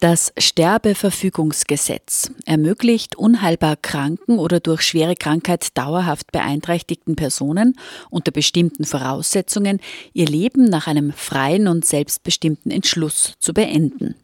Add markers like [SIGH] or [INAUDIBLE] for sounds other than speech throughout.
Das Sterbeverfügungsgesetz ermöglicht unheilbar kranken oder durch schwere Krankheit dauerhaft beeinträchtigten Personen unter bestimmten Voraussetzungen ihr Leben nach einem freien und selbstbestimmten Entschluss zu beenden.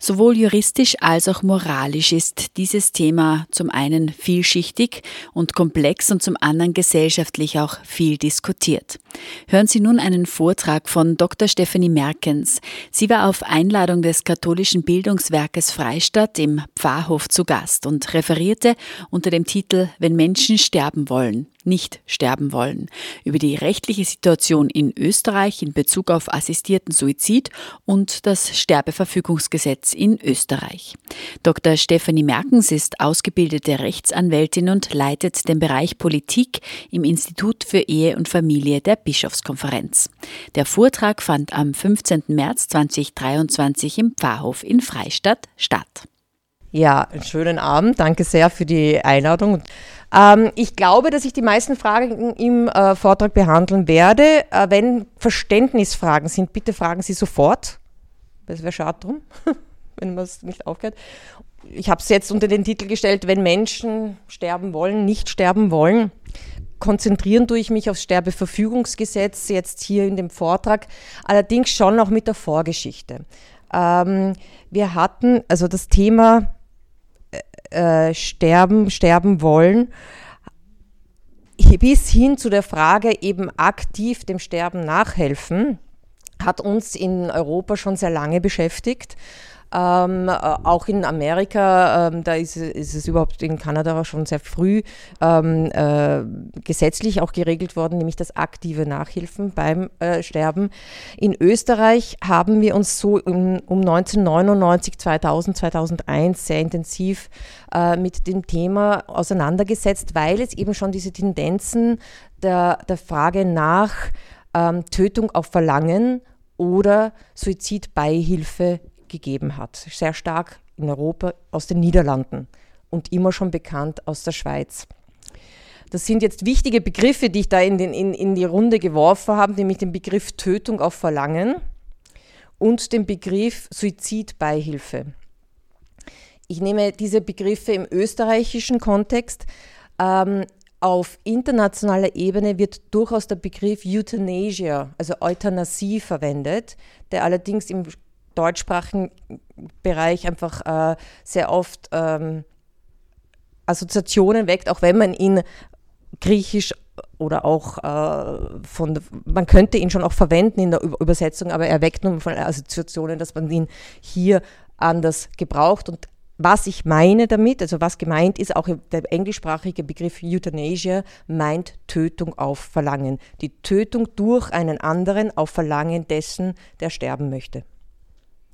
Sowohl juristisch als auch moralisch ist dieses Thema zum einen vielschichtig und komplex und zum anderen gesellschaftlich auch viel diskutiert. Hören Sie nun einen Vortrag von Dr. Stephanie Merkens. Sie war auf Einladung des katholischen Bildungswerkes Freistadt im Pfarrhof zu Gast und referierte unter dem Titel Wenn Menschen sterben wollen nicht sterben wollen, über die rechtliche Situation in Österreich in Bezug auf assistierten Suizid und das Sterbeverfügungsgesetz in Österreich. Dr. Stephanie Merkens ist ausgebildete Rechtsanwältin und leitet den Bereich Politik im Institut für Ehe und Familie der Bischofskonferenz. Der Vortrag fand am 15. März 2023 im Pfarrhof in Freistadt statt. Ja, einen schönen Abend. Danke sehr für die Einladung. Ähm, ich glaube, dass ich die meisten Fragen im äh, Vortrag behandeln werde. Äh, wenn Verständnisfragen sind, bitte fragen Sie sofort. Das wäre schade drum, [LAUGHS] wenn man es nicht aufgehört. Ich habe es jetzt unter den Titel gestellt, wenn Menschen sterben wollen, nicht sterben wollen. Konzentrieren tue ich mich aufs Sterbeverfügungsgesetz jetzt hier in dem Vortrag, allerdings schon auch mit der Vorgeschichte. Ähm, wir hatten also das Thema äh, sterben, sterben wollen, bis hin zu der Frage eben aktiv dem Sterben nachhelfen, hat uns in Europa schon sehr lange beschäftigt. Ähm, äh, auch in Amerika, ähm, da ist, ist, es überhaupt in Kanada schon sehr früh ähm, äh, gesetzlich auch geregelt worden, nämlich das aktive Nachhilfen beim äh, Sterben. In Österreich haben wir uns so um, um 1999, 2000, 2001 sehr intensiv äh, mit dem Thema auseinandergesetzt, weil es eben schon diese Tendenzen der, der Frage nach ähm, Tötung auf Verlangen oder Suizidbeihilfe gegeben hat. Sehr stark in Europa aus den Niederlanden und immer schon bekannt aus der Schweiz. Das sind jetzt wichtige Begriffe, die ich da in, den, in, in die Runde geworfen habe, nämlich den Begriff Tötung auf Verlangen und den Begriff Suizidbeihilfe. Ich nehme diese Begriffe im österreichischen Kontext. Ähm, auf internationaler Ebene wird durchaus der Begriff Euthanasia, also Euthanasie, verwendet, der allerdings im deutschsprachigen Bereich einfach äh, sehr oft ähm, Assoziationen weckt, auch wenn man ihn griechisch oder auch äh, von, man könnte ihn schon auch verwenden in der Übersetzung, aber er weckt nun von Assoziationen, dass man ihn hier anders gebraucht und was ich meine damit, also was gemeint ist, auch der englischsprachige Begriff Euthanasia meint Tötung auf Verlangen. Die Tötung durch einen anderen auf Verlangen dessen, der sterben möchte.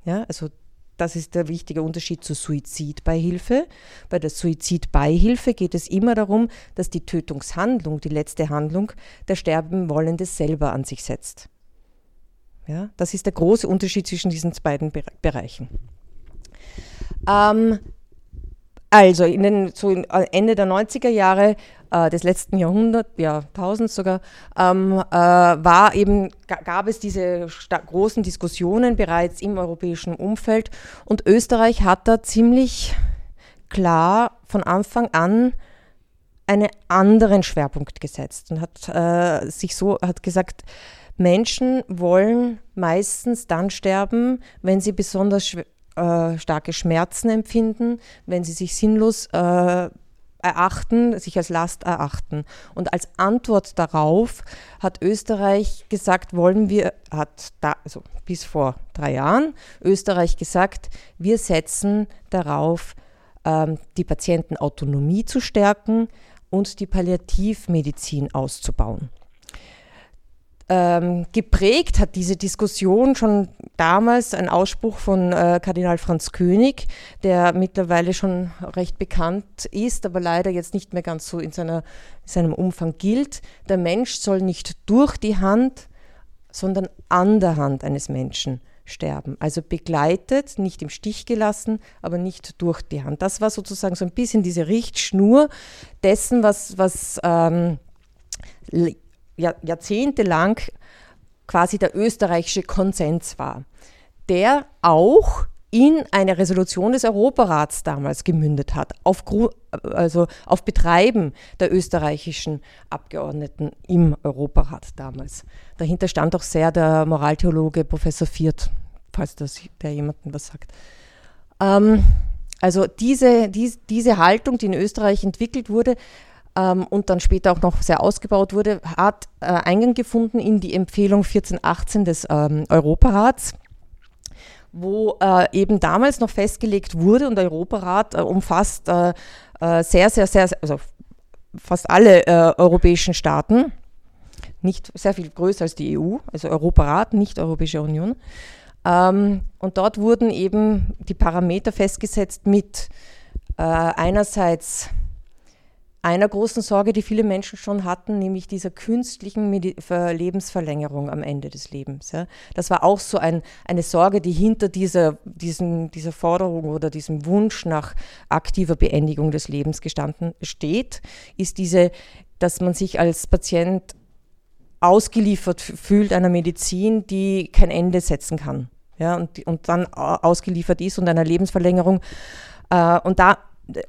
Ja, also das ist der wichtige Unterschied zur Suizidbeihilfe. Bei der Suizidbeihilfe geht es immer darum, dass die Tötungshandlung, die letzte Handlung, der Sterbenwollende selber an sich setzt. Ja, das ist der große Unterschied zwischen diesen beiden Bereichen. Ähm, also den, so Ende der 90er Jahre äh, des letzten Jahrhunderts, Jahrtausends sogar, ähm, äh, war eben, gab es diese großen Diskussionen bereits im europäischen Umfeld. Und Österreich hat da ziemlich klar von Anfang an einen anderen Schwerpunkt gesetzt und hat äh, sich so hat gesagt, Menschen wollen meistens dann sterben, wenn sie besonders äh, starke Schmerzen empfinden, wenn sie sich sinnlos äh, erachten, sich als Last erachten. Und als Antwort darauf hat Österreich gesagt, wollen wir, hat da, also bis vor drei Jahren, Österreich gesagt, wir setzen darauf, ähm, die Patientenautonomie zu stärken und die Palliativmedizin auszubauen. Ähm, geprägt hat diese Diskussion schon damals ein Ausspruch von äh, Kardinal Franz König, der mittlerweile schon recht bekannt ist, aber leider jetzt nicht mehr ganz so in, seiner, in seinem Umfang gilt. Der Mensch soll nicht durch die Hand, sondern an der Hand eines Menschen sterben. Also begleitet, nicht im Stich gelassen, aber nicht durch die Hand. Das war sozusagen so ein bisschen diese Richtschnur dessen, was, was ähm, jahrzehntelang quasi der österreichische Konsens war, der auch in eine Resolution des Europarats damals gemündet hat, auf, also auf Betreiben der österreichischen Abgeordneten im Europarat damals. Dahinter stand auch sehr der Moraltheologe Professor Viert, falls das der jemandem was sagt. Ähm, also diese, die, diese Haltung, die in Österreich entwickelt wurde, ähm, und dann später auch noch sehr ausgebaut wurde, hat äh, Eingang gefunden in die Empfehlung 1418 des ähm, Europarats wo äh, eben damals noch festgelegt wurde und der Europarat äh, umfasst äh, äh sehr, sehr, sehr, also fast alle äh, europäischen Staaten, nicht sehr viel größer als die EU, also Europarat, nicht Europäische Union. Ähm, und dort wurden eben die Parameter festgesetzt mit äh, einerseits einer großen Sorge, die viele Menschen schon hatten, nämlich dieser künstlichen Medi Lebensverlängerung am Ende des Lebens. Ja. Das war auch so ein, eine Sorge, die hinter dieser, diesen, dieser Forderung oder diesem Wunsch nach aktiver Beendigung des Lebens gestanden steht, ist diese, dass man sich als Patient ausgeliefert fühlt einer Medizin, die kein Ende setzen kann. Ja, und, und dann ausgeliefert ist und einer Lebensverlängerung. Äh, und da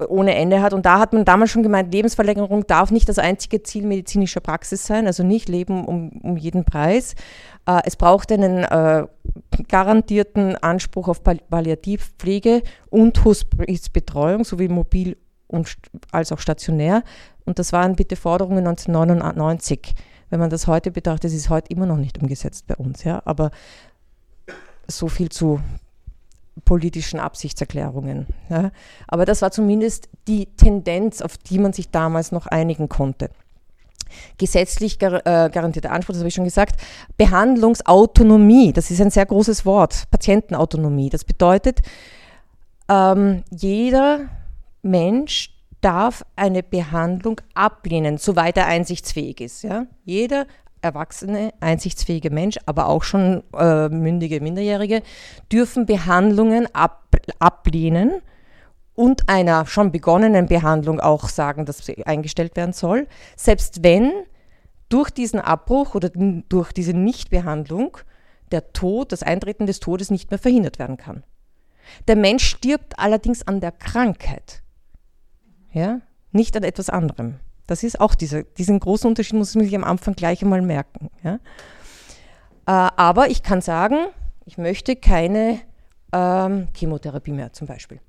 ohne Ende hat. Und da hat man damals schon gemeint, Lebensverlängerung darf nicht das einzige Ziel medizinischer Praxis sein, also nicht Leben um, um jeden Preis. Äh, es braucht einen äh, garantierten Anspruch auf Palliativpflege und Hospizbetreuung, sowie mobil und, als auch stationär. Und das waren bitte Forderungen 1999. Wenn man das heute betrachtet, ist es heute immer noch nicht umgesetzt bei uns. Ja? Aber so viel zu politischen Absichtserklärungen. Ja. Aber das war zumindest die Tendenz, auf die man sich damals noch einigen konnte. Gesetzlich gar, äh, garantierter Anspruch, das habe ich schon gesagt. Behandlungsautonomie, das ist ein sehr großes Wort. Patientenautonomie. Das bedeutet, ähm, jeder Mensch darf eine Behandlung ablehnen, soweit er einsichtsfähig ist. Ja? Jeder erwachsene, einsichtsfähige Mensch, aber auch schon äh, mündige Minderjährige, dürfen Behandlungen ab, ablehnen und einer schon begonnenen Behandlung auch sagen, dass sie eingestellt werden soll, selbst wenn durch diesen Abbruch oder durch diese Nichtbehandlung der Tod, das Eintreten des Todes nicht mehr verhindert werden kann. Der Mensch stirbt allerdings an der Krankheit, ja, nicht an etwas anderem. Das ist auch dieser, diesen großen Unterschied, muss man sich am Anfang gleich einmal merken. Ja? Äh, aber ich kann sagen, ich möchte keine ähm, Chemotherapie mehr zum Beispiel.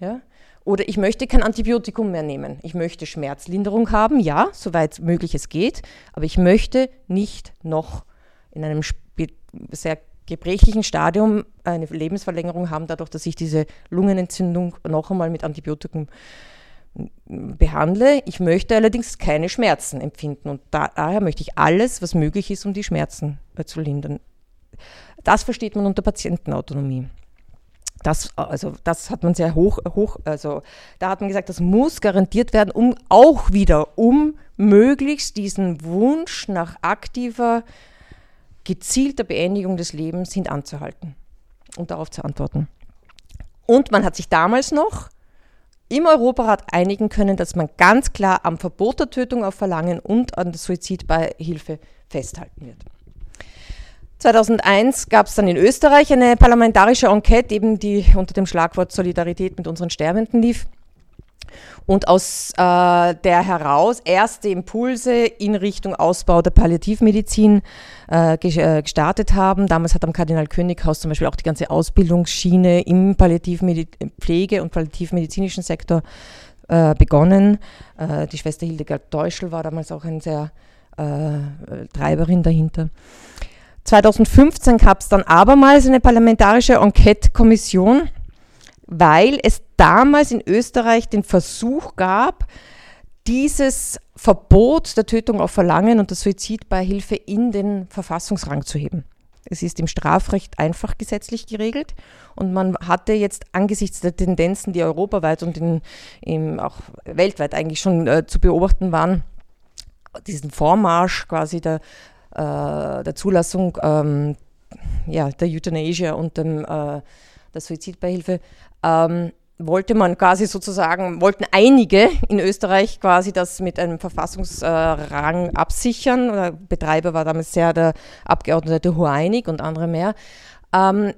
Ja? Oder ich möchte kein Antibiotikum mehr nehmen. Ich möchte Schmerzlinderung haben, ja, soweit möglich es geht, aber ich möchte nicht noch in einem sehr gebrechlichen Stadium eine Lebensverlängerung haben, dadurch, dass ich diese Lungenentzündung noch einmal mit Antibiotikum behandle. Ich möchte allerdings keine Schmerzen empfinden und daher möchte ich alles, was möglich ist, um die Schmerzen zu lindern. Das versteht man unter Patientenautonomie. Das, also, das hat man sehr hoch, hoch, also da hat man gesagt, das muss garantiert werden, um auch wieder, um möglichst diesen Wunsch nach aktiver, gezielter Beendigung des Lebens hintanzuhalten und darauf zu antworten. Und man hat sich damals noch im Europarat einigen können, dass man ganz klar am Verbot der Tötung auf Verlangen und an der Suizidbeihilfe festhalten wird. 2001 gab es dann in Österreich eine parlamentarische Enquete, eben die unter dem Schlagwort Solidarität mit unseren Sterbenden lief und aus äh, der heraus erste Impulse in Richtung Ausbau der Palliativmedizin äh, äh gestartet haben. Damals hat am Kardinal Könighaus zum Beispiel auch die ganze Ausbildungsschiene im Palliativpflege- und palliativmedizinischen Sektor äh, begonnen. Äh, die Schwester Hildegard Deuschel war damals auch eine sehr äh, Treiberin dahinter. 2015 gab es dann abermals eine parlamentarische Enquete-Kommission weil es damals in Österreich den Versuch gab, dieses Verbot der Tötung auf Verlangen und der Suizidbeihilfe in den Verfassungsrang zu heben. Es ist im Strafrecht einfach gesetzlich geregelt und man hatte jetzt angesichts der Tendenzen, die europaweit und in, in auch weltweit eigentlich schon äh, zu beobachten waren, diesen Vormarsch quasi der, äh, der Zulassung ähm, ja, der Euthanasia und dem, äh, der Suizidbeihilfe, ähm, wollte man quasi sozusagen, wollten einige in Österreich quasi das mit einem Verfassungsrang äh, absichern. Der Betreiber war damals sehr der Abgeordnete Huainig und andere mehr. Ähm,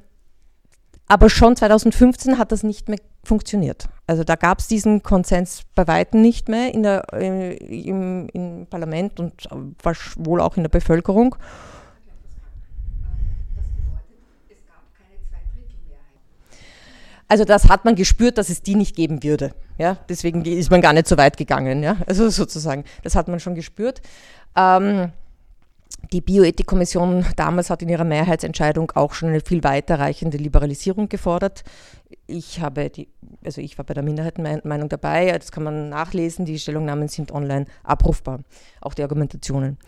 aber schon 2015 hat das nicht mehr funktioniert. Also da gab es diesen Konsens bei weitem nicht mehr in der, äh, im, im Parlament und wohl auch in der Bevölkerung. Also das hat man gespürt, dass es die nicht geben würde. Ja? Deswegen ist man gar nicht so weit gegangen. Ja? Also [LAUGHS] sozusagen, das hat man schon gespürt. Ähm, die Bioethikkommission damals hat in ihrer Mehrheitsentscheidung auch schon eine viel weiterreichende Liberalisierung gefordert. Ich habe die, also ich war bei der Minderheitenmeinung dabei, das kann man nachlesen, die Stellungnahmen sind online abrufbar, auch die Argumentationen.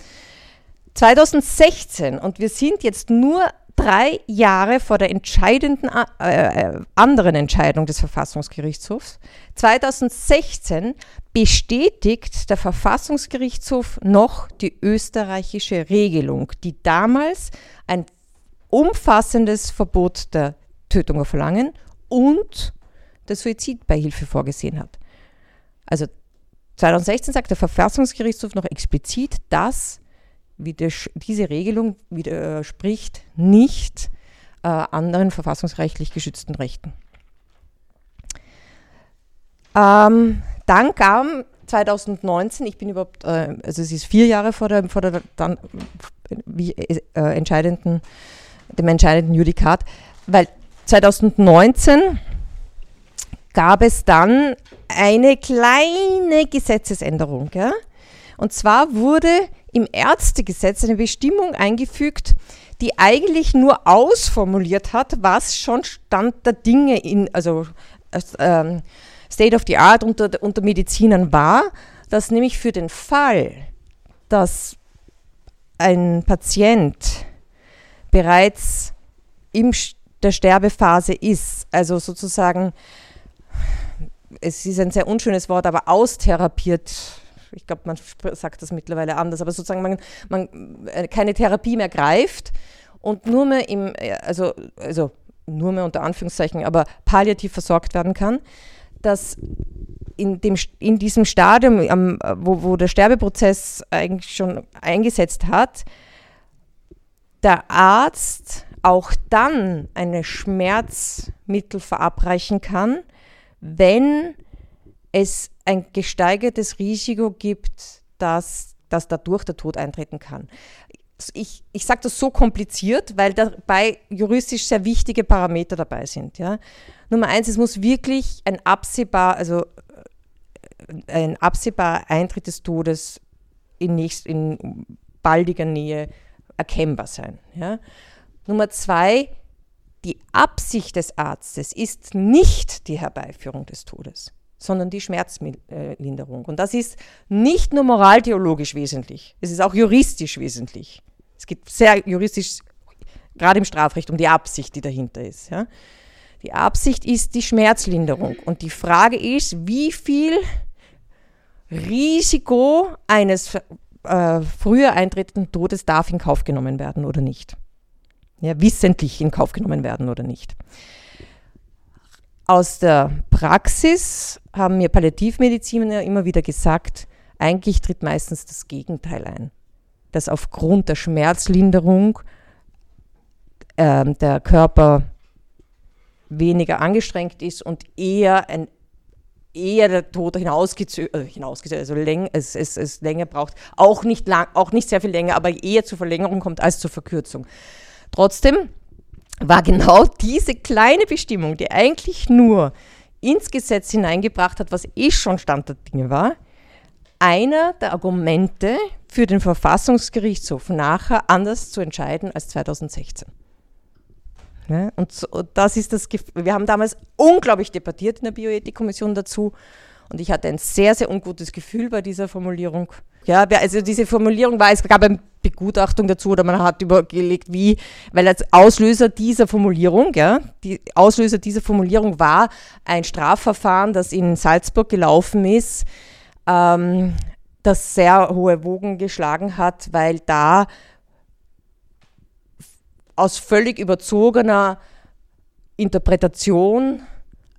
2016, und wir sind jetzt nur drei Jahre vor der entscheidenden äh, äh anderen Entscheidung des Verfassungsgerichtshofs, 2016 bestätigt der Verfassungsgerichtshof noch die österreichische Regelung, die damals ein umfassendes Verbot der Tötung auf Verlangen und der Suizidbeihilfe vorgesehen hat. Also 2016 sagt der Verfassungsgerichtshof noch explizit, dass diese Regelung widerspricht nicht äh, anderen verfassungsrechtlich geschützten Rechten. Ähm, dann kam 2019, ich bin überhaupt, äh, also es ist vier Jahre vor, der, vor der dann, wie, äh, entscheidenden, dem entscheidenden Judikat, weil 2019 gab es dann eine kleine Gesetzesänderung. Ja? Und zwar wurde im Ärztegesetz eine Bestimmung eingefügt, die eigentlich nur ausformuliert hat, was schon Stand der Dinge in, also ähm, State of the Art unter, unter Medizinern war, dass nämlich für den Fall, dass ein Patient bereits in der Sterbephase ist, also sozusagen, es ist ein sehr unschönes Wort, aber austherapiert ich glaube, man sagt das mittlerweile anders, aber sozusagen man, man äh, keine Therapie mehr greift und nur mehr im, äh, also, also nur mehr unter Anführungszeichen, aber palliativ versorgt werden kann, dass in, dem, in diesem Stadium, am, wo, wo der Sterbeprozess eigentlich schon eingesetzt hat, der Arzt auch dann eine Schmerzmittel verabreichen kann, wenn es ein gesteigertes Risiko gibt, dass, dass dadurch der Tod eintreten kann. Ich, ich sage das so kompliziert, weil dabei juristisch sehr wichtige Parameter dabei sind. Ja. Nummer eins, es muss wirklich ein absehbar, also äh, ein absehbar Eintritt des Todes in, nächst, in baldiger Nähe erkennbar sein. Ja. Nummer zwei, die Absicht des Arztes ist nicht die Herbeiführung des Todes sondern die Schmerzlinderung. Und das ist nicht nur moraltheologisch wesentlich, es ist auch juristisch wesentlich. Es geht sehr juristisch, gerade im Strafrecht, um die Absicht, die dahinter ist. Ja. Die Absicht ist die Schmerzlinderung. Und die Frage ist, wie viel Risiko eines äh, früher eintretenden Todes darf in Kauf genommen werden oder nicht. Ja, wissentlich in Kauf genommen werden oder nicht. Aus der Praxis haben mir Palliativmediziner immer wieder gesagt, eigentlich tritt meistens das Gegenteil ein. Dass aufgrund der Schmerzlinderung äh, der Körper weniger angestrengt ist und eher ein eher der Tod hinausgezögert, äh, hinausgezögert also läng, es, es, es länger braucht, auch nicht, lang, auch nicht sehr viel länger, aber eher zur Verlängerung kommt als zur Verkürzung. Trotzdem war genau diese kleine Bestimmung, die eigentlich nur ins Gesetz hineingebracht hat, was eh schon Stand der Dinge war, einer der Argumente für den Verfassungsgerichtshof nachher anders zu entscheiden als 2016. Ja, und so, das ist das, wir haben damals unglaublich debattiert in der Bioethikkommission dazu Und ich hatte ein sehr, sehr ungutes Gefühl bei dieser Formulierung. Ja, also diese Formulierung war, es gab eine Begutachtung dazu oder man hat überlegt, wie, weil als Auslöser dieser Formulierung, ja, die Auslöser dieser Formulierung war ein Strafverfahren, das in Salzburg gelaufen ist, ähm, das sehr hohe Wogen geschlagen hat, weil da aus völlig überzogener Interpretation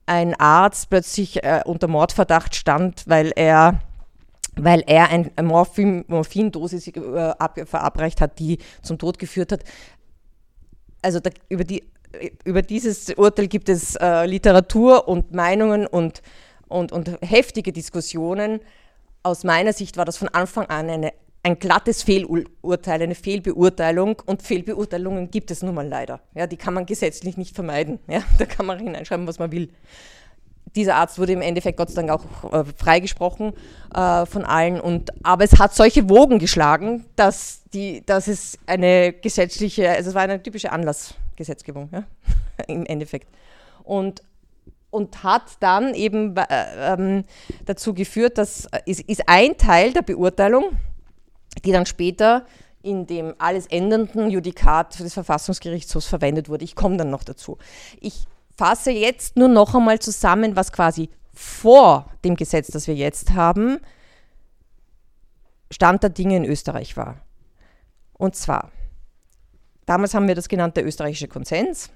ein Arzt plötzlich äh, unter Mordverdacht stand, weil er weil er eine Morphin, Morphindosis äh, verabreicht hat, die zum Tod geführt hat. Also da, über, die, über dieses Urteil gibt es äh, Literatur und Meinungen und, und, und heftige Diskussionen. Aus meiner Sicht war das von Anfang an eine, ein glattes Fehlurteil, eine Fehlbeurteilung und Fehlbeurteilungen gibt es nun mal leider. Ja, die kann man gesetzlich nicht vermeiden. Ja, [LAUGHS] da kann man hineinschreiben, was man will dieser Arzt wurde im Endeffekt Gott sei Dank auch äh, freigesprochen äh, von allen. Und, aber es hat solche Wogen geschlagen, dass, die, dass es eine gesetzliche, also es war eine typische Anlassgesetzgebung ja, [LAUGHS] im Endeffekt. Und, und hat dann eben äh, ähm, dazu geführt, dass äh, ist, ist ein Teil der Beurteilung, die dann später in dem alles ändernden Judikat des Verfassungsgerichtshofs verwendet wurde. Ich komme dann noch dazu. Ich fasse jetzt nur noch einmal zusammen, was quasi vor dem Gesetz, das wir jetzt haben, Stand der Dinge in Österreich war. Und zwar, damals haben wir das genannt der österreichische Konsens.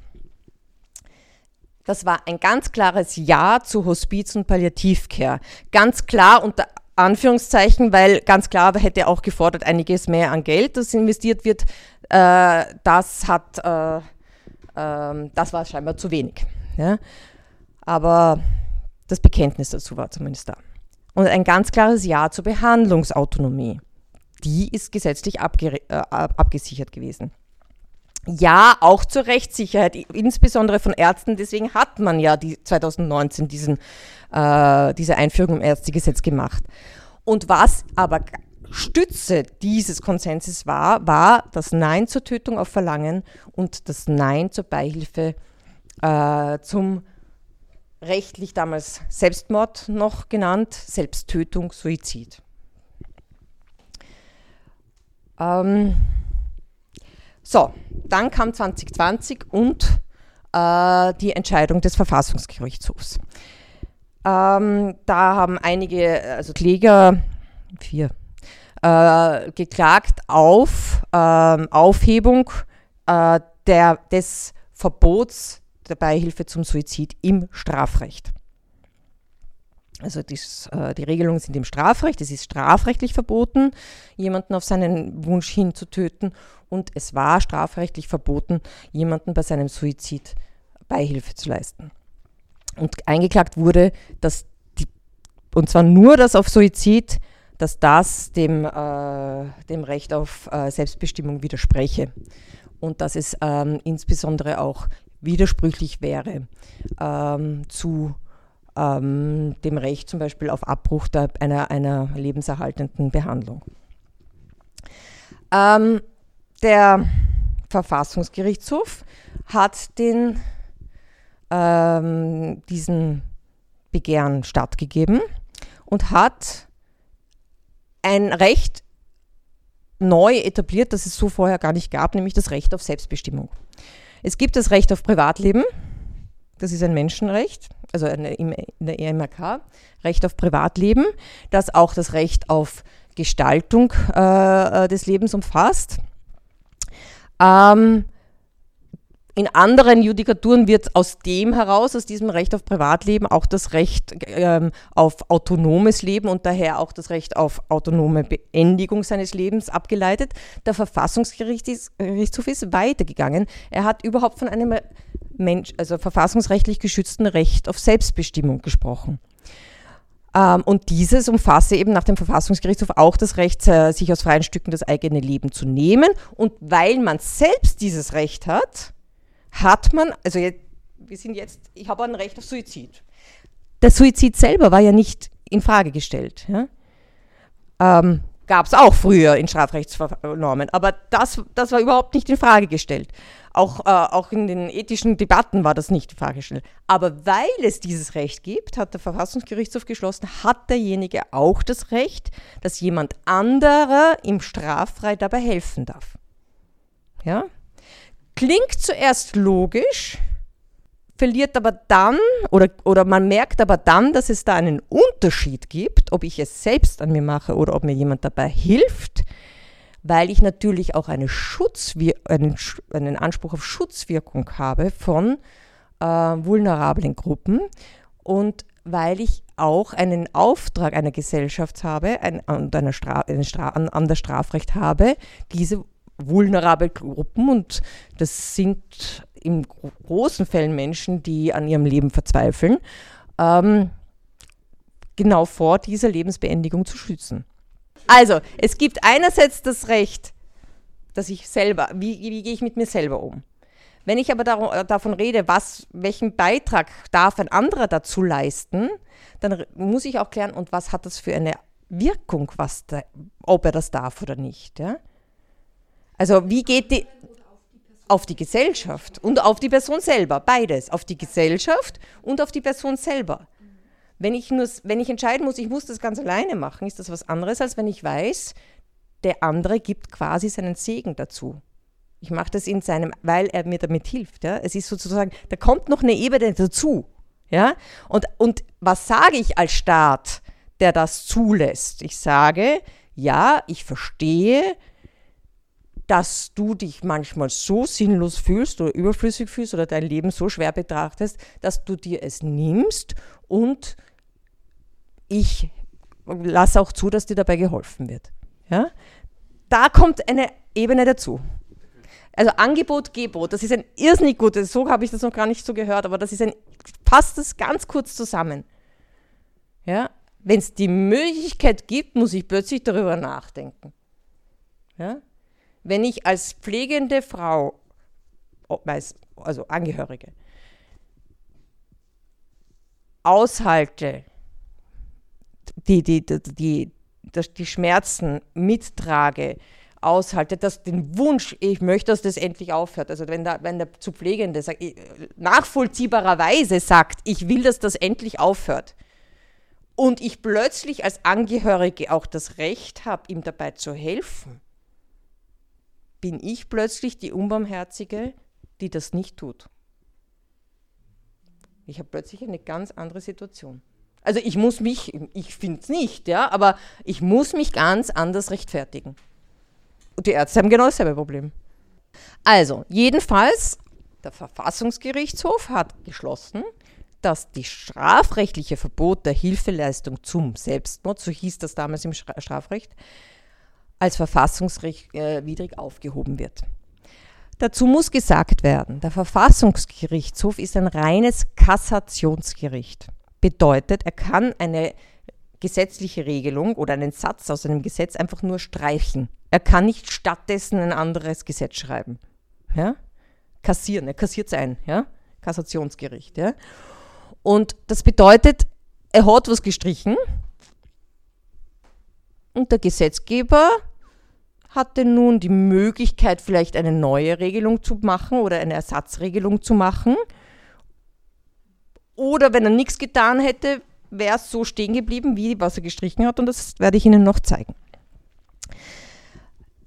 Das war ein ganz klares Ja zu Hospiz- und Palliativcare. Ganz klar unter Anführungszeichen, weil ganz klar hätte auch gefordert, einiges mehr an Geld, das investiert wird. Äh, das hat äh, ähm, das war scheinbar zu wenig. Ja? Aber das Bekenntnis dazu war zumindest da. Und ein ganz klares Ja zur Behandlungsautonomie. Die ist gesetzlich äh, abgesichert gewesen. Ja, auch zur Rechtssicherheit, insbesondere von Ärzten. Deswegen hat man ja die 2019 diesen, äh, diese Einführung im Ärztegesetz gemacht. Und was aber Stütze dieses Konsenses war, war das Nein zur Tötung auf Verlangen und das Nein zur Beihilfe äh, zum rechtlich damals Selbstmord noch genannt, Selbsttötung, Suizid. Ähm, so, dann kam 2020 und äh, die Entscheidung des Verfassungsgerichtshofs. Ähm, da haben einige, also Kläger, vier, äh, geklagt auf äh, Aufhebung äh, der, des Verbots der Beihilfe zum Suizid im Strafrecht. Also dies, äh, die Regelungen sind im Strafrecht. Es ist strafrechtlich verboten, jemanden auf seinen Wunsch hin zu töten. Und es war strafrechtlich verboten, jemanden bei seinem Suizid Beihilfe zu leisten. Und eingeklagt wurde, dass die, und zwar nur das auf Suizid dass das dem, äh, dem Recht auf äh, Selbstbestimmung widerspreche und dass es ähm, insbesondere auch widersprüchlich wäre ähm, zu ähm, dem Recht zum Beispiel auf Abbruch der, einer, einer lebenserhaltenden Behandlung. Ähm, der Verfassungsgerichtshof hat den, ähm, diesen Begehren stattgegeben und hat ein Recht neu etabliert, das es so vorher gar nicht gab, nämlich das Recht auf Selbstbestimmung. Es gibt das Recht auf Privatleben, das ist ein Menschenrecht, also in der EMRK, Recht auf Privatleben, das auch das Recht auf Gestaltung äh, des Lebens umfasst. Ähm, in anderen Judikaturen wird aus dem heraus, aus diesem Recht auf Privatleben, auch das Recht ähm, auf autonomes Leben und daher auch das Recht auf autonome Beendigung seines Lebens abgeleitet. Der Verfassungsgerichtshof ist weitergegangen. Er hat überhaupt von einem Mensch, also verfassungsrechtlich geschützten Recht auf Selbstbestimmung gesprochen. Ähm, und dieses umfasse eben nach dem Verfassungsgerichtshof auch das Recht, äh, sich aus freien Stücken das eigene Leben zu nehmen. Und weil man selbst dieses Recht hat, hat man, also wir sind jetzt, ich habe ein Recht auf Suizid. Der Suizid selber war ja nicht in Frage gestellt. Ja? Ähm, Gab es auch früher in Strafrechtsnormen, aber das, das war überhaupt nicht in Frage gestellt. Auch, äh, auch in den ethischen Debatten war das nicht in Frage gestellt. Aber weil es dieses Recht gibt, hat der Verfassungsgerichtshof geschlossen, hat derjenige auch das Recht, dass jemand anderer im Straffrei dabei helfen darf. Ja? Klingt zuerst logisch, verliert aber dann, oder, oder man merkt aber dann, dass es da einen Unterschied gibt, ob ich es selbst an mir mache oder ob mir jemand dabei hilft, weil ich natürlich auch eine einen, einen Anspruch auf Schutzwirkung habe von äh, vulnerablen Gruppen und weil ich auch einen Auftrag einer Gesellschaft habe, ein, an, einer Stra ein Stra an, an das Strafrecht habe, diese vulnerable Gruppen und das sind in großen Fällen Menschen, die an ihrem Leben verzweifeln, ähm, genau vor dieser Lebensbeendigung zu schützen. Also, es gibt einerseits das Recht, dass ich selber, wie, wie gehe ich mit mir selber um? Wenn ich aber darum, äh, davon rede, was, welchen Beitrag darf ein anderer dazu leisten, dann muss ich auch klären, und was hat das für eine Wirkung, was da, ob er das darf oder nicht. Ja? Also wie geht die auf die Gesellschaft und auf die Person selber, beides, auf die Gesellschaft und auf die Person selber. Wenn ich, nur, wenn ich entscheiden muss, ich muss das ganz alleine machen, ist das was anderes, als wenn ich weiß, der andere gibt quasi seinen Segen dazu. Ich mache das in seinem, weil er mir damit hilft. Ja? Es ist sozusagen, da kommt noch eine Ebene dazu. Ja? Und, und was sage ich als Staat, der das zulässt? Ich sage, ja, ich verstehe, dass du dich manchmal so sinnlos fühlst oder überflüssig fühlst oder dein Leben so schwer betrachtest, dass du dir es nimmst und ich lasse auch zu, dass dir dabei geholfen wird. Ja? Da kommt eine Ebene dazu. Also Angebot, Gebot, das ist ein irrsinnig gutes, so habe ich das noch gar nicht so gehört, aber das ist ein, passt das ganz kurz zusammen. Ja? Wenn es die Möglichkeit gibt, muss ich plötzlich darüber nachdenken. Ja? Wenn ich als pflegende Frau, also Angehörige, aushalte, die, die, die, die, Schmerzen mittrage, aushalte, dass den Wunsch, ich möchte, dass das endlich aufhört. Also wenn, da, wenn der zu Pflegende sagt, nachvollziehbarerweise sagt, ich will, dass das endlich aufhört, und ich plötzlich als Angehörige auch das Recht habe, ihm dabei zu helfen, bin ich plötzlich die Unbarmherzige, die das nicht tut. Ich habe plötzlich eine ganz andere Situation. Also ich muss mich, ich finde es nicht, ja, aber ich muss mich ganz anders rechtfertigen. Und die Ärzte haben genau dasselbe Problem. Also, jedenfalls, der Verfassungsgerichtshof hat geschlossen, dass die strafrechtliche Verbot der Hilfeleistung zum Selbstmord, so hieß das damals im Strafrecht, als verfassungswidrig aufgehoben wird. Dazu muss gesagt werden, der Verfassungsgerichtshof ist ein reines Kassationsgericht. Bedeutet, er kann eine gesetzliche Regelung oder einen Satz aus einem Gesetz einfach nur streichen. Er kann nicht stattdessen ein anderes Gesetz schreiben. Ja? Kassieren, er kassiert es ein. Ja? Kassationsgericht. Ja? Und das bedeutet, er hat was gestrichen und der Gesetzgeber hatte nun die Möglichkeit, vielleicht eine neue Regelung zu machen oder eine Ersatzregelung zu machen. Oder wenn er nichts getan hätte, wäre es so stehen geblieben, wie was er gestrichen hat, und das werde ich Ihnen noch zeigen.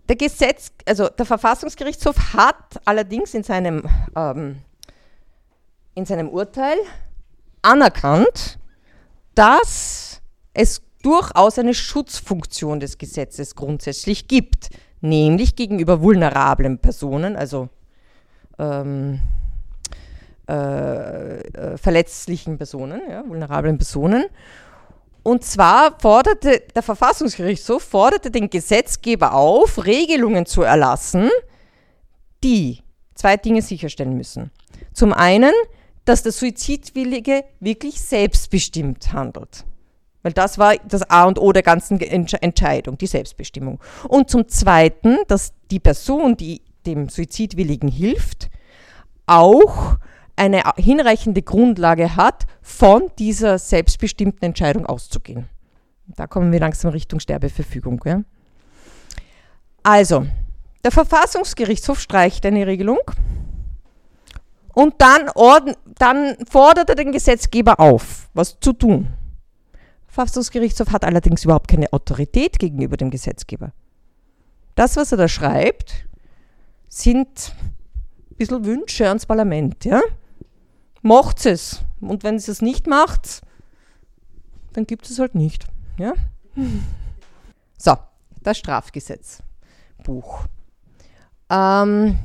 Der Gesetz, also der Verfassungsgerichtshof hat allerdings in seinem, ähm, in seinem Urteil anerkannt, dass es durchaus eine Schutzfunktion des Gesetzes grundsätzlich gibt, nämlich gegenüber vulnerablen Personen, also ähm, äh, äh, verletzlichen Personen, ja, vulnerablen Personen. Und zwar forderte der Verfassungsgerichtshof forderte den Gesetzgeber auf, Regelungen zu erlassen, die zwei Dinge sicherstellen müssen. Zum einen, dass der Suizidwillige wirklich selbstbestimmt handelt. Weil das war das A und O der ganzen Entscheidung, die Selbstbestimmung. Und zum Zweiten, dass die Person, die dem Suizidwilligen hilft, auch eine hinreichende Grundlage hat, von dieser selbstbestimmten Entscheidung auszugehen. Da kommen wir langsam Richtung Sterbeverfügung. Ja? Also, der Verfassungsgerichtshof streicht eine Regelung und dann, dann fordert er den Gesetzgeber auf, was zu tun. Verfassungsgerichtshof hat allerdings überhaupt keine Autorität gegenüber dem Gesetzgeber. Das, was er da schreibt, sind ein bisschen Wünsche ans Parlament. Ja? Macht es. Und wenn es es nicht macht, dann gibt es halt nicht. Ja? So, das Strafgesetzbuch. Ähm,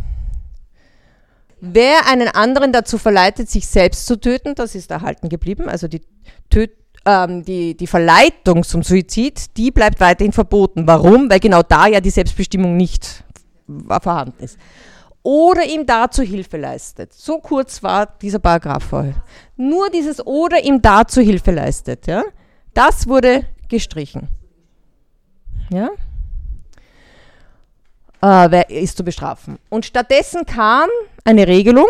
wer einen anderen dazu verleitet, sich selbst zu töten, das ist erhalten geblieben. Also die, Töt ähm, die, die Verleitung zum Suizid, die bleibt weiterhin verboten. Warum? Weil genau da ja die Selbstbestimmung nicht vorhanden ist. Oder ihm dazu Hilfe leistet. So kurz war dieser Paragraph vorher. Nur dieses oder ihm dazu Hilfe leistet. Ja? Das wurde gestrichen. Ja? Äh, ist zu bestrafen. Und stattdessen kam eine Regelung,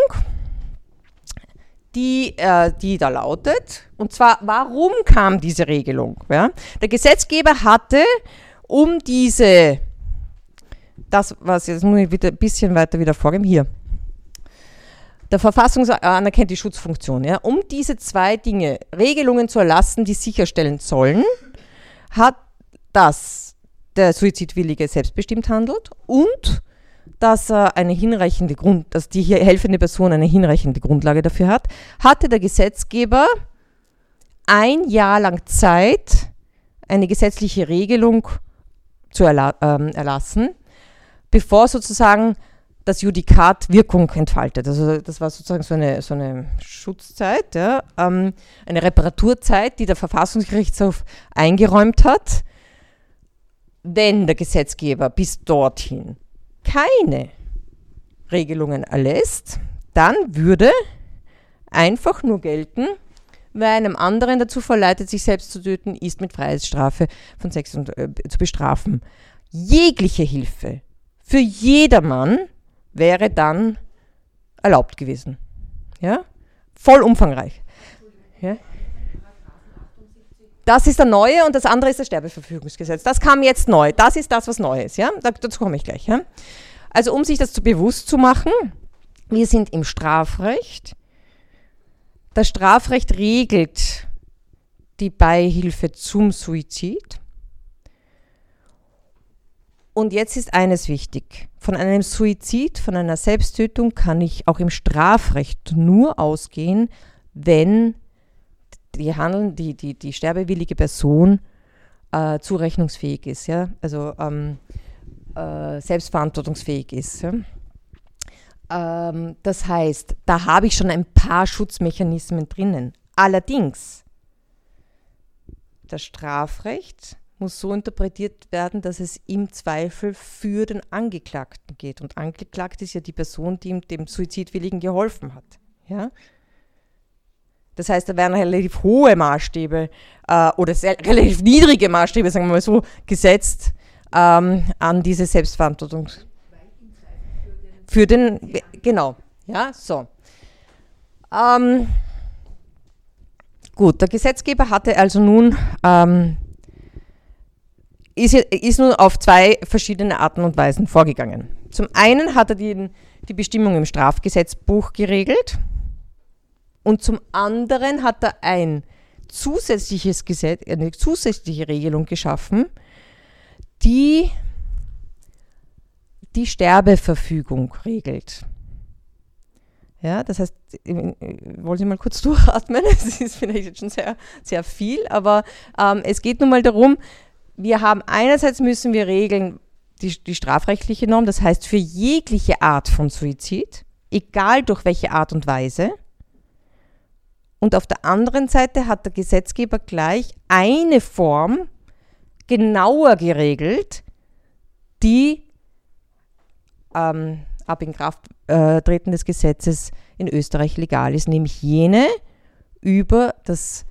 die, äh, die da lautet, und zwar, warum kam diese Regelung? Ja? Der Gesetzgeber hatte, um diese, das, was jetzt muss wieder ein bisschen weiter wieder vorgeben, hier. Der Verfassung anerkennt die Schutzfunktion. Ja? Um diese zwei Dinge, Regelungen zu erlassen, die sicherstellen sollen, hat das der Suizidwillige selbstbestimmt handelt und dass er eine hinreichende Grund, dass die hier helfende Person eine hinreichende Grundlage dafür hat, hatte der Gesetzgeber ein Jahr lang Zeit, eine gesetzliche Regelung zu erla ähm, erlassen, bevor sozusagen das Judikat Wirkung entfaltet. Also das war sozusagen so eine, so eine Schutzzeit, ja, ähm, eine Reparaturzeit, die der Verfassungsgerichtshof eingeräumt hat, wenn der Gesetzgeber bis dorthin keine Regelungen erlässt, dann würde einfach nur gelten, wer einem anderen dazu verleitet, sich selbst zu töten, ist mit Freiheitsstrafe von Sex und, äh, zu bestrafen. Jegliche Hilfe für jedermann wäre dann erlaubt gewesen. Ja? Voll umfangreich. Ja? Das ist der neue und das andere ist das Sterbeverfügungsgesetz. Das kam jetzt neu. Das ist das, was neu ist. Ja? Dazu komme ich gleich. Ja? Also um sich das zu bewusst zu machen, wir sind im Strafrecht. Das Strafrecht regelt die Beihilfe zum Suizid. Und jetzt ist eines wichtig. Von einem Suizid, von einer Selbsttötung kann ich auch im Strafrecht nur ausgehen, wenn die, handeln, die, die, die sterbewillige Person äh, zurechnungsfähig ist, ja? also ähm, äh, selbstverantwortungsfähig ist. Ja? Ähm, das heißt, da habe ich schon ein paar Schutzmechanismen drinnen. Allerdings, das Strafrecht muss so interpretiert werden, dass es im Zweifel für den Angeklagten geht. Und angeklagt ist ja die Person, die ihm dem Suizidwilligen geholfen hat. Ja? Das heißt, da werden relativ hohe Maßstäbe äh, oder sehr, relativ niedrige Maßstäbe, sagen wir mal so, gesetzt ähm, an diese Selbstverantwortung. Für den, genau, ja, so. Ähm, gut, der Gesetzgeber hatte also nun, ähm, ist, ist nun auf zwei verschiedene Arten und Weisen vorgegangen. Zum einen hat er die, die Bestimmung im Strafgesetzbuch geregelt und zum anderen hat er ein zusätzliches Gesetz, eine zusätzliche Regelung geschaffen, die die Sterbeverfügung regelt. Ja, das heißt, wollen Sie mal kurz [LAUGHS] durchatmen? Das ist vielleicht jetzt schon sehr, sehr viel, aber ähm, es geht nun mal darum, wir haben einerseits müssen wir regeln die, die strafrechtliche Norm, das heißt für jegliche Art von Suizid, egal durch welche Art und Weise, und auf der anderen Seite hat der Gesetzgeber gleich eine Form genauer geregelt, die ähm, ab Inkrafttreten äh, des Gesetzes in Österreich legal ist, nämlich jene über das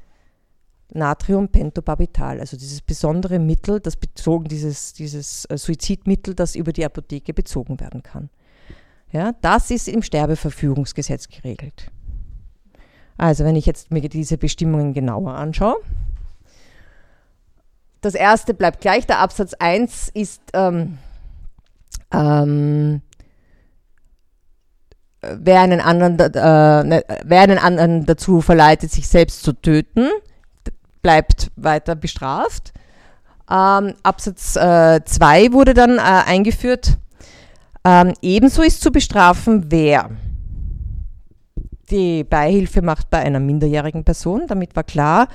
Natriumpentobarbital, also dieses besondere Mittel, das bezogen, dieses, dieses äh, Suizidmittel, das über die Apotheke bezogen werden kann. Ja, das ist im Sterbeverfügungsgesetz geregelt. Also wenn ich jetzt mir diese Bestimmungen genauer anschaue. Das erste bleibt gleich. Der Absatz 1 ist ähm, Ähm, wer einen anderen, äh, ne, wer einen anderen dazu verleitet, sich selbst zu töten, bleibt weiter bestraft. Ähm, Absatz 2 äh, wurde dann äh, eingeführt. Ähm, ebenso ist zu bestrafen, wer die Beihilfe macht bei einer minderjährigen Person. Damit war klar,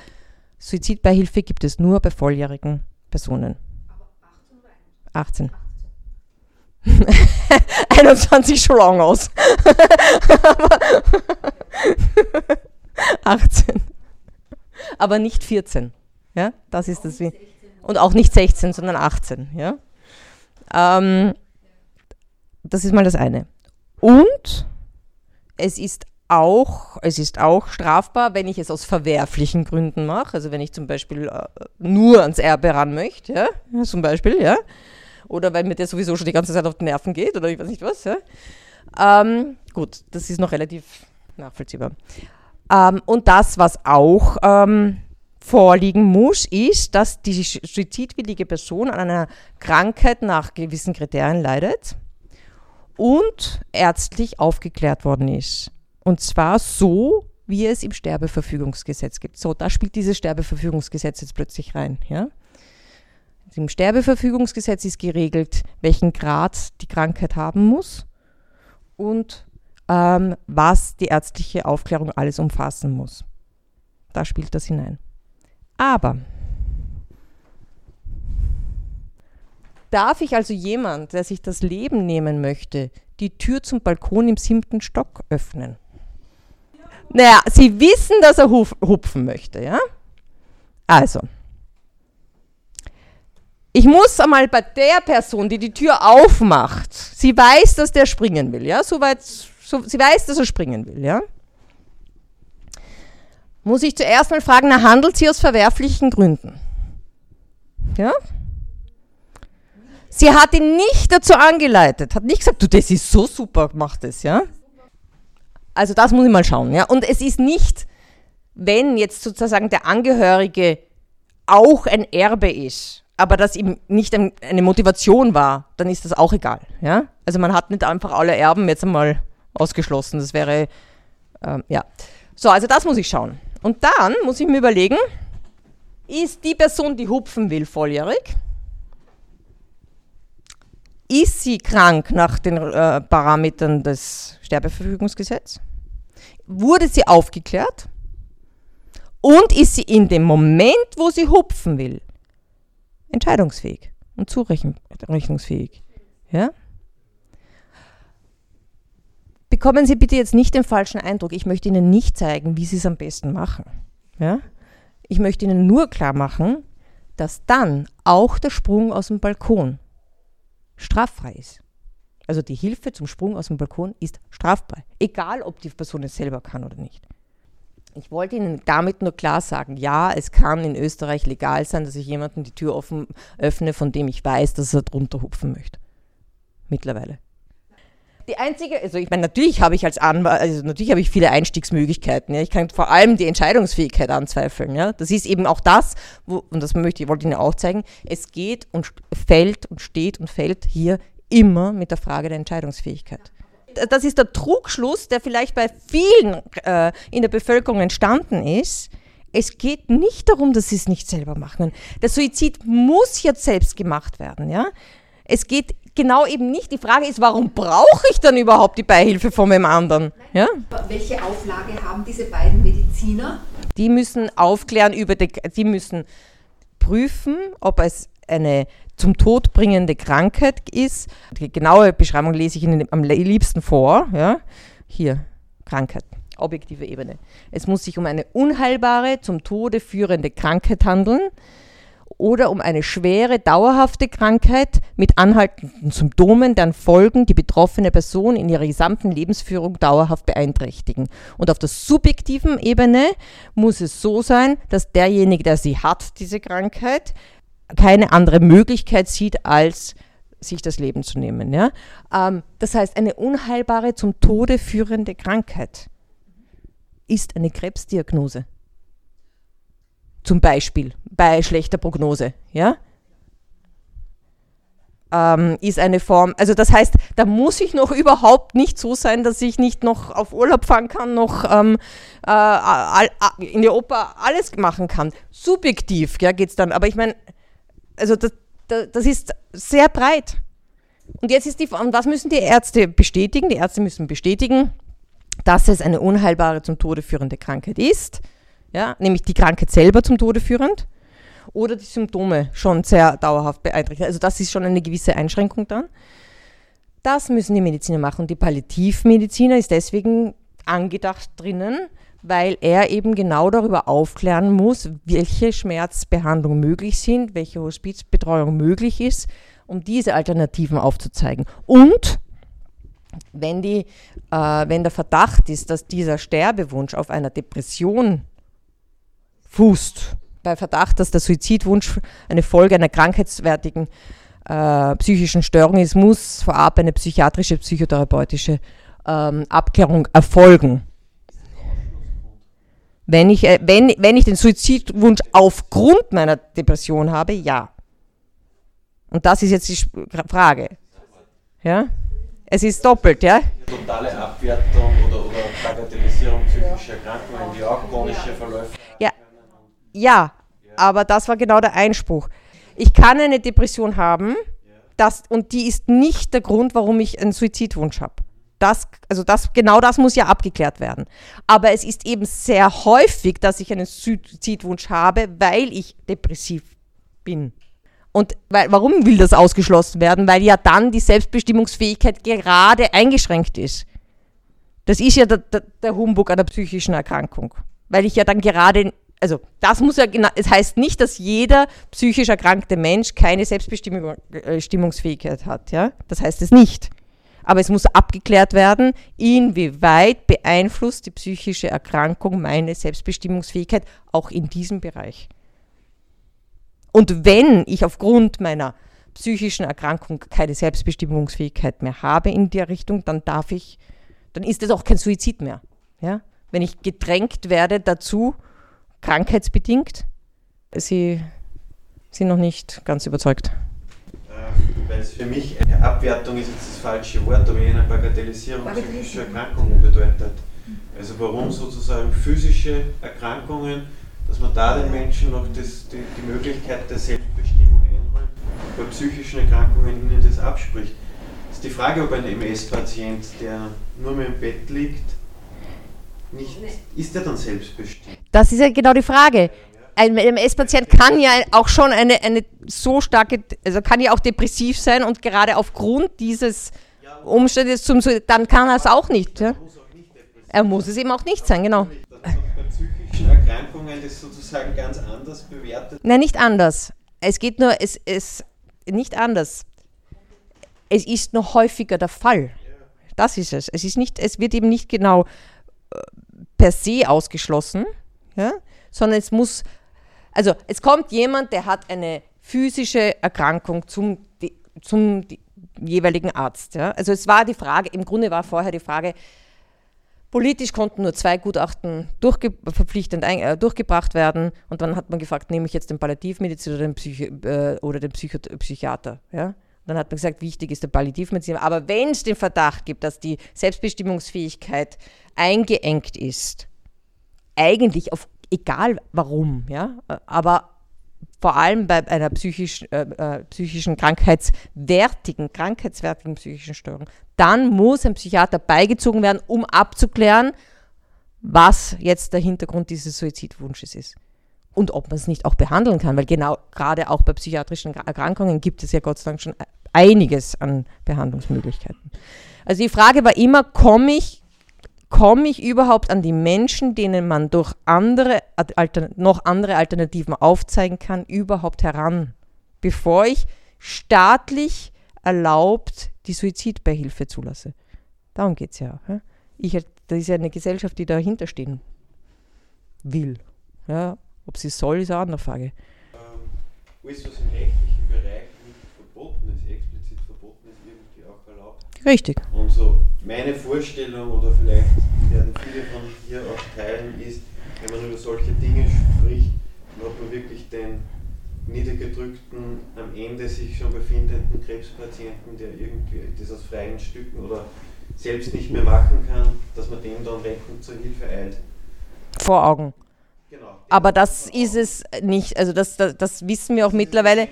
Suizidbeihilfe gibt es nur bei volljährigen Personen. 18. 21 [LAUGHS] schon lang aus. [LAUGHS] 18. Aber nicht 14. Ja, das ist das. Und auch nicht 16, sondern 18. Ja. Ähm, das ist mal das eine. Und es ist auch, es ist auch strafbar, wenn ich es aus verwerflichen Gründen mache. Also wenn ich zum Beispiel äh, nur ans Erbe ran möchte, ja, zum Beispiel, ja. Oder weil mir der sowieso schon die ganze Zeit auf die Nerven geht oder ich weiß nicht was, ja. Ähm, gut, das ist noch relativ nachvollziehbar. Ähm, und das, was auch ähm, vorliegen muss, ist, dass die suizidwillige Person an einer Krankheit nach gewissen Kriterien leidet und ärztlich aufgeklärt worden ist. Und zwar so, wie es im Sterbeverfügungsgesetz gibt. So, da spielt dieses Sterbeverfügungsgesetz jetzt plötzlich rein. Ja? Im Sterbeverfügungsgesetz ist geregelt, welchen Grad die Krankheit haben muss und ähm, was die ärztliche Aufklärung alles umfassen muss. Da spielt das hinein. Aber darf ich also jemand, der sich das Leben nehmen möchte, die Tür zum Balkon im siebten Stock öffnen? Naja, Sie wissen, dass er hupfen möchte, ja? Also, ich muss einmal bei der Person, die die Tür aufmacht, sie weiß, dass der springen will, ja? Soweit, so, sie weiß, dass er springen will, ja? Muss ich zuerst mal fragen, na, handelt sie aus verwerflichen Gründen? Ja? Sie hat ihn nicht dazu angeleitet, hat nicht gesagt, du, das ist so super, mach das, ja? Also das muss ich mal schauen. Ja? Und es ist nicht, wenn jetzt sozusagen der Angehörige auch ein Erbe ist, aber das ihm nicht eine Motivation war, dann ist das auch egal. Ja? Also man hat nicht einfach alle Erben jetzt einmal ausgeschlossen. Das wäre, ähm, ja. So, also das muss ich schauen. Und dann muss ich mir überlegen, ist die Person, die hupfen will, volljährig? Ist sie krank nach den äh, Parametern des Sterbeverfügungsgesetzes? Wurde sie aufgeklärt? Und ist sie in dem Moment, wo sie hupfen will, entscheidungsfähig und zurechnungsfähig? Ja? Bekommen Sie bitte jetzt nicht den falschen Eindruck. Ich möchte Ihnen nicht zeigen, wie Sie es am besten machen. Ja? Ich möchte Ihnen nur klar machen, dass dann auch der Sprung aus dem Balkon straffrei ist. Also die Hilfe zum Sprung aus dem Balkon ist strafbar, egal ob die Person es selber kann oder nicht. Ich wollte Ihnen damit nur klar sagen, ja, es kann in Österreich legal sein, dass ich jemanden die Tür offen öffne, von dem ich weiß, dass er drunter hupfen möchte. Mittlerweile. Die einzige, also ich meine, natürlich habe ich als Anwalt, also natürlich habe ich viele Einstiegsmöglichkeiten. Ja. Ich kann vor allem die Entscheidungsfähigkeit anzweifeln. Ja. Das ist eben auch das, wo, und das möchte ich, wollte ich Ihnen auch zeigen, es geht und fällt und steht und fällt hier immer mit der Frage der Entscheidungsfähigkeit. Das ist der Trugschluss, der vielleicht bei vielen äh, in der Bevölkerung entstanden ist. Es geht nicht darum, dass sie es nicht selber machen. Der Suizid muss jetzt selbst gemacht werden. Ja? Es geht genau eben nicht. Die Frage ist, warum brauche ich dann überhaupt die Beihilfe von dem anderen? Ja? Welche Auflage haben diese beiden Mediziner? Die müssen aufklären über die, die müssen prüfen, ob es eine zum Tod bringende Krankheit ist. Die genaue Beschreibung lese ich Ihnen am liebsten vor. Ja? Hier, Krankheit, objektive Ebene. Es muss sich um eine unheilbare, zum Tode führende Krankheit handeln oder um eine schwere, dauerhafte Krankheit mit anhaltenden Symptomen, deren Folgen die betroffene Person in ihrer gesamten Lebensführung dauerhaft beeinträchtigen. Und auf der subjektiven Ebene muss es so sein, dass derjenige, der sie hat, diese Krankheit, keine andere Möglichkeit sieht, als sich das Leben zu nehmen. Ja? Ähm, das heißt, eine unheilbare, zum Tode führende Krankheit ist eine Krebsdiagnose. Zum Beispiel bei schlechter Prognose. Ja? ähm, ist eine Form, also das heißt, da muss ich noch [LAUGHS] überhaupt nicht so sein, dass ich nicht noch auf Urlaub fahren kann, noch ähm, äh, in die Oper alles machen kann. Subjektiv ja, geht es dann, aber ich meine, also das, das ist sehr breit. Und jetzt ist die Frage, was müssen die Ärzte bestätigen? Die Ärzte müssen bestätigen, dass es eine unheilbare zum Tode führende Krankheit ist, ja, nämlich die Krankheit selber zum Tode führend oder die Symptome schon sehr dauerhaft beeinträchtigen. Also das ist schon eine gewisse Einschränkung dann. Das müssen die Mediziner machen. Und die Palliativmediziner ist deswegen angedacht drinnen, weil er eben genau darüber aufklären muss, welche Schmerzbehandlungen möglich sind, welche Hospizbetreuung möglich ist, um diese Alternativen aufzuzeigen. Und wenn, die, äh, wenn der Verdacht ist, dass dieser Sterbewunsch auf einer Depression fußt, bei Verdacht, dass der Suizidwunsch eine Folge einer krankheitswertigen äh, psychischen Störung ist, muss vorab eine psychiatrische, psychotherapeutische ähm, Abklärung erfolgen. Wenn ich, äh, wenn, wenn ich den Suizidwunsch aufgrund meiner Depression habe, ja. Und das ist jetzt die Frage. Ja? Es ist doppelt, ja? Totale Abwertung oder, oder Bagatellisierung psychischer Erkrankungen, die auch chronische Verläufe ja. Aber das war genau der Einspruch. Ich kann eine Depression haben das, und die ist nicht der Grund, warum ich einen Suizidwunsch habe. Das, also das, genau das muss ja abgeklärt werden. Aber es ist eben sehr häufig, dass ich einen Suizidwunsch habe, weil ich depressiv bin. Und weil, warum will das ausgeschlossen werden? Weil ja dann die Selbstbestimmungsfähigkeit gerade eingeschränkt ist. Das ist ja der, der, der Humbug einer psychischen Erkrankung. Weil ich ja dann gerade also das muss ja genau, es heißt nicht, dass jeder psychisch erkrankte Mensch keine Selbstbestimmungsfähigkeit äh, hat, ja? Das heißt es nicht. Aber es muss abgeklärt werden, inwieweit beeinflusst die psychische Erkrankung meine Selbstbestimmungsfähigkeit auch in diesem Bereich. Und wenn ich aufgrund meiner psychischen Erkrankung keine Selbstbestimmungsfähigkeit mehr habe in der Richtung, dann darf ich, dann ist es auch kein Suizid mehr. Ja? Wenn ich gedrängt werde dazu, krankheitsbedingt. Sie sind noch nicht ganz überzeugt. Äh, weil es für mich eine Abwertung ist jetzt das falsche Wort, aber eine Bagatellisierung psychischer Erkrankungen bedeutet. Also warum sozusagen physische Erkrankungen, dass man da den Menschen noch das, die, die Möglichkeit der Selbstbestimmung einräumt, bei psychischen Erkrankungen ihnen das abspricht. Das ist die Frage, ob ein MS-Patient, der nur mehr im Bett liegt, nicht, ist er dann selbstbestimmt? Das ist ja genau die Frage. Ein MS-Patient kann ja auch schon eine, eine so starke, also kann ja auch depressiv sein und gerade aufgrund dieses Umstandes zum, dann kann er es auch nicht. Ja? Er muss es eben auch nicht sein, genau. Erkrankungen das sozusagen ganz anders bewertet? Nein, nicht anders. Es geht nur, es ist nicht anders. Es ist noch häufiger der Fall. Das ist es. Es ist nicht, es wird eben nicht genau per se ausgeschlossen, ja, sondern es muss, also es kommt jemand, der hat eine physische Erkrankung zum, zum jeweiligen Arzt. Ja. Also es war die Frage, im Grunde war vorher die Frage, Politisch konnten nur zwei Gutachten durchge verpflichtend äh, durchgebracht werden und dann hat man gefragt, nehme ich jetzt den Palliativmediziner oder den, Psychi äh, oder den Psycho Psychiater. Ja? Dann hat man gesagt, wichtig ist der Palliativmediziner. Aber wenn es den Verdacht gibt, dass die Selbstbestimmungsfähigkeit eingeengt ist, eigentlich auf egal warum, ja, aber vor allem bei einer psychisch, äh, äh, psychischen krankheitswertigen, krankheitswertigen psychischen Störung, dann muss ein Psychiater beigezogen werden, um abzuklären, was jetzt der Hintergrund dieses Suizidwunsches ist. Und ob man es nicht auch behandeln kann, weil genau gerade auch bei psychiatrischen Erkrankungen gibt es ja Gott sei Dank schon einiges an Behandlungsmöglichkeiten. Also die Frage war immer, komme ich, komme ich überhaupt an die Menschen, denen man durch andere, noch andere Alternativen aufzeigen kann, überhaupt heran, bevor ich staatlich erlaubt die Suizidbeihilfe zulasse. Darum geht es ja. Ich, das ist ja eine Gesellschaft, die dahinter stehen will. Ja, ob sie soll, ist eine andere Frage. Ähm, alles, was im rechtlichen Bereich verboten ist, explizit verboten ist, irgendwie auch erlaubt. Richtig. Und so meine Vorstellung, oder vielleicht werden viele von hier auch teilen, ist, wenn man über solche Dinge spricht, dann hat man wirklich den niedergedrückten, am Ende sich schon befindenden Krebspatienten, der irgendwie das aus freien Stücken oder selbst nicht mehr machen kann, dass man dem dann rettend zur Hilfe eilt. Vor Augen. Genau. Aber das ist es nicht, also das, das, das wissen wir auch das mittlerweile.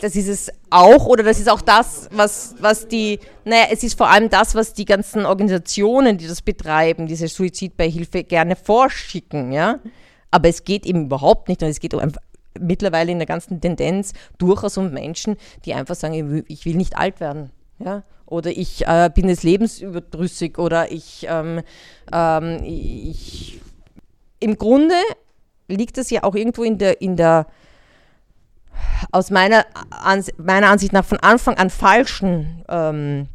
Das ist es auch oder das ist auch das, was, was die, naja, es ist vor allem das, was die ganzen Organisationen, die das betreiben, diese Suizidbeihilfe gerne vorschicken, ja. Aber es geht eben überhaupt nicht und es geht um mittlerweile in der ganzen Tendenz durchaus um Menschen, die einfach sagen, ich will nicht alt werden. Ja? Oder ich äh, bin des Lebens überdrüssig oder ich, ähm, ähm, ich. Im Grunde liegt das ja auch irgendwo in der, in der aus meiner, meiner Ansicht nach von Anfang an falschen ähm,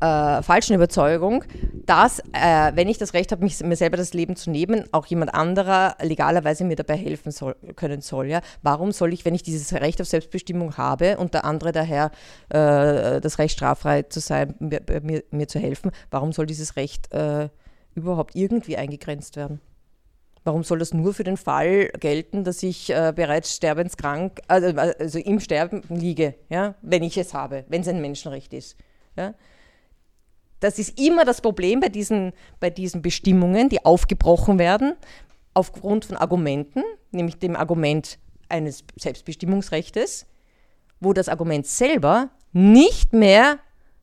äh, falschen Überzeugung, dass, äh, wenn ich das Recht habe, mir selber das Leben zu nehmen, auch jemand anderer legalerweise mir dabei helfen soll, können soll. Ja? Warum soll ich, wenn ich dieses Recht auf Selbstbestimmung habe und der andere daher äh, das Recht straffrei zu sein, mir, mir, mir, zu helfen, warum soll dieses Recht äh, überhaupt irgendwie eingegrenzt werden? Warum soll das nur für den Fall gelten, dass ich äh, bereits sterbenskrank, also, also, im Sterben liege, ja, wenn ich es habe, wenn es ein Menschenrecht ist? Ja? Das ist immer das Problem bei diesen, bei diesen Bestimmungen, die aufgebrochen werden aufgrund von Argumenten, nämlich dem Argument eines Selbstbestimmungsrechtes, wo das Argument selber nicht mehr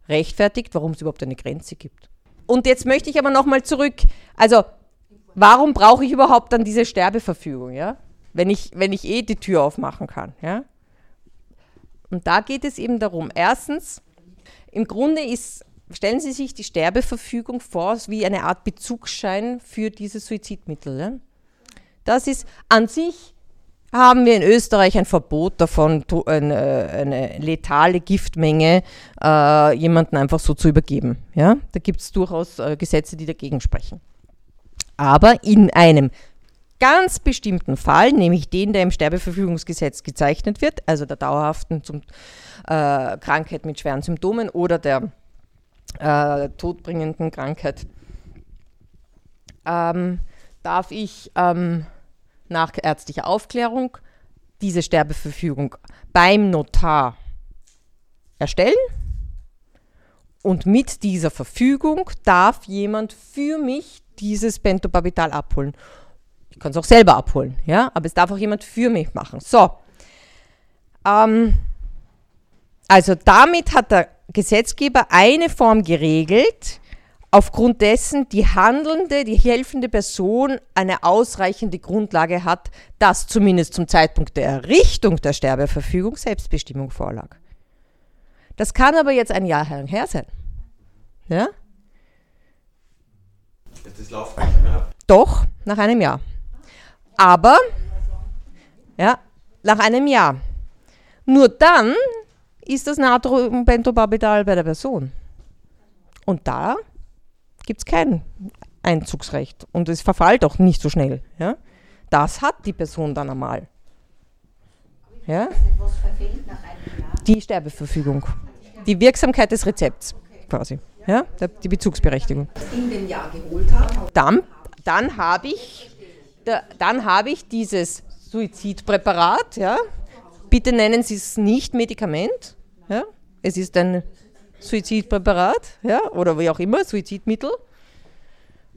rechtfertigt, warum es überhaupt eine Grenze gibt. Und jetzt möchte ich aber nochmal zurück, also warum brauche ich überhaupt dann diese Sterbeverfügung, ja? wenn, ich, wenn ich eh die Tür aufmachen kann. Ja? Und da geht es eben darum, erstens, im Grunde ist stellen Sie sich die Sterbeverfügung vor wie eine Art Bezugsschein für diese Suizidmittel. Ja? Das ist an sich haben wir in Österreich ein Verbot davon, eine, letale Giftmenge äh, jemanden einfach so zu übergeben. Ja? Da gibt es durchaus äh, Gesetze, die dagegen sprechen. Aber in einem ganz bestimmten Fall, nämlich den, der im Sterbeverfügungsgesetz gezeichnet wird, also der dauerhaften zum, äh, Krankheit mit schweren Symptomen oder der äh, todbringenden Krankheit, ähm, darf ich ähm, nach ärztlicher Aufklärung diese Sterbeverfügung beim Notar erstellen. Und mit dieser Verfügung darf jemand für mich dieses Pentobarbital abholen. Ich kann es auch selber abholen, ja, aber es darf auch jemand für mich machen. So. Ähm, also damit hat der Gesetzgeber eine Form geregelt, aufgrund dessen die handelnde, die helfende Person eine ausreichende Grundlage hat, dass zumindest zum Zeitpunkt der Errichtung der Sterbeverfügung Selbstbestimmung vorlag. Das kann aber jetzt ein Jahr her sein. Ja? Das läuft nicht mehr ab. Doch, nach einem Jahr. Aber, ja, nach einem Jahr. Nur dann ist das Natriumpentobarbital bei der Person. Und da gibt es kein Einzugsrecht und es verfällt auch nicht so schnell. Ja? Das hat die Person dann einmal. Ja? Die Sterbeverfügung. Die Wirksamkeit des Rezepts quasi. Ja? Die Bezugsberechtigung. In dem Jahr geholt habe. Dann, dann habe ich, dann hab ich dieses Suizidpräparat. Ja? Bitte nennen Sie es nicht Medikament. Ja? Es ist ein Suizidpräparat ja? oder wie auch immer, Suizidmittel.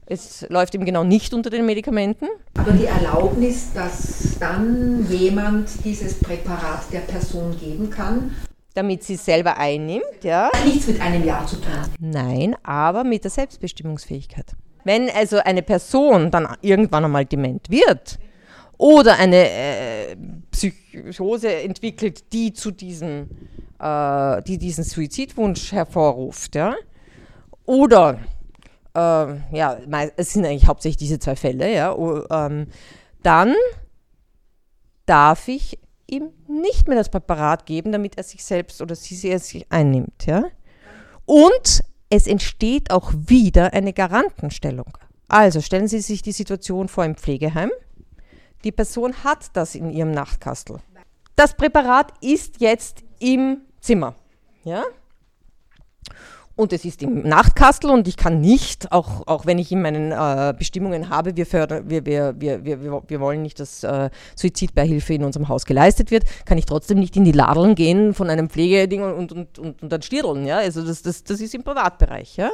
Es läuft eben genau nicht unter den Medikamenten. Aber die Erlaubnis, dass dann jemand dieses Präparat der Person geben kann. Damit sie es selber einnimmt, ja. Nichts mit einem Jahr zu tun. Nein, aber mit der Selbstbestimmungsfähigkeit. Wenn also eine Person dann irgendwann einmal dement wird oder eine äh, Psychose entwickelt, die zu diesem äh, die diesen Suizidwunsch hervorruft, ja, oder äh, ja, es sind eigentlich hauptsächlich diese zwei Fälle, ja, ähm, dann darf ich ihm nicht mehr das Präparat geben, damit er sich selbst oder sie sich einnimmt, ja. Und es entsteht auch wieder eine Garantenstellung. Also stellen Sie sich die Situation vor im Pflegeheim. Die Person hat das in ihrem Nachtkastel. Das Präparat ist jetzt im Zimmer. Ja? Und es ist im Nachtkastel und ich kann nicht, auch, auch wenn ich in meinen äh, Bestimmungen habe, wir, fördern, wir, wir, wir, wir, wir wollen nicht, dass äh, Suizidbeihilfe in unserem Haus geleistet wird, kann ich trotzdem nicht in die Ladeln gehen von einem Pflegeding und, und, und, und dann stirren. Ja? Also das, das, das ist im Privatbereich. Ja?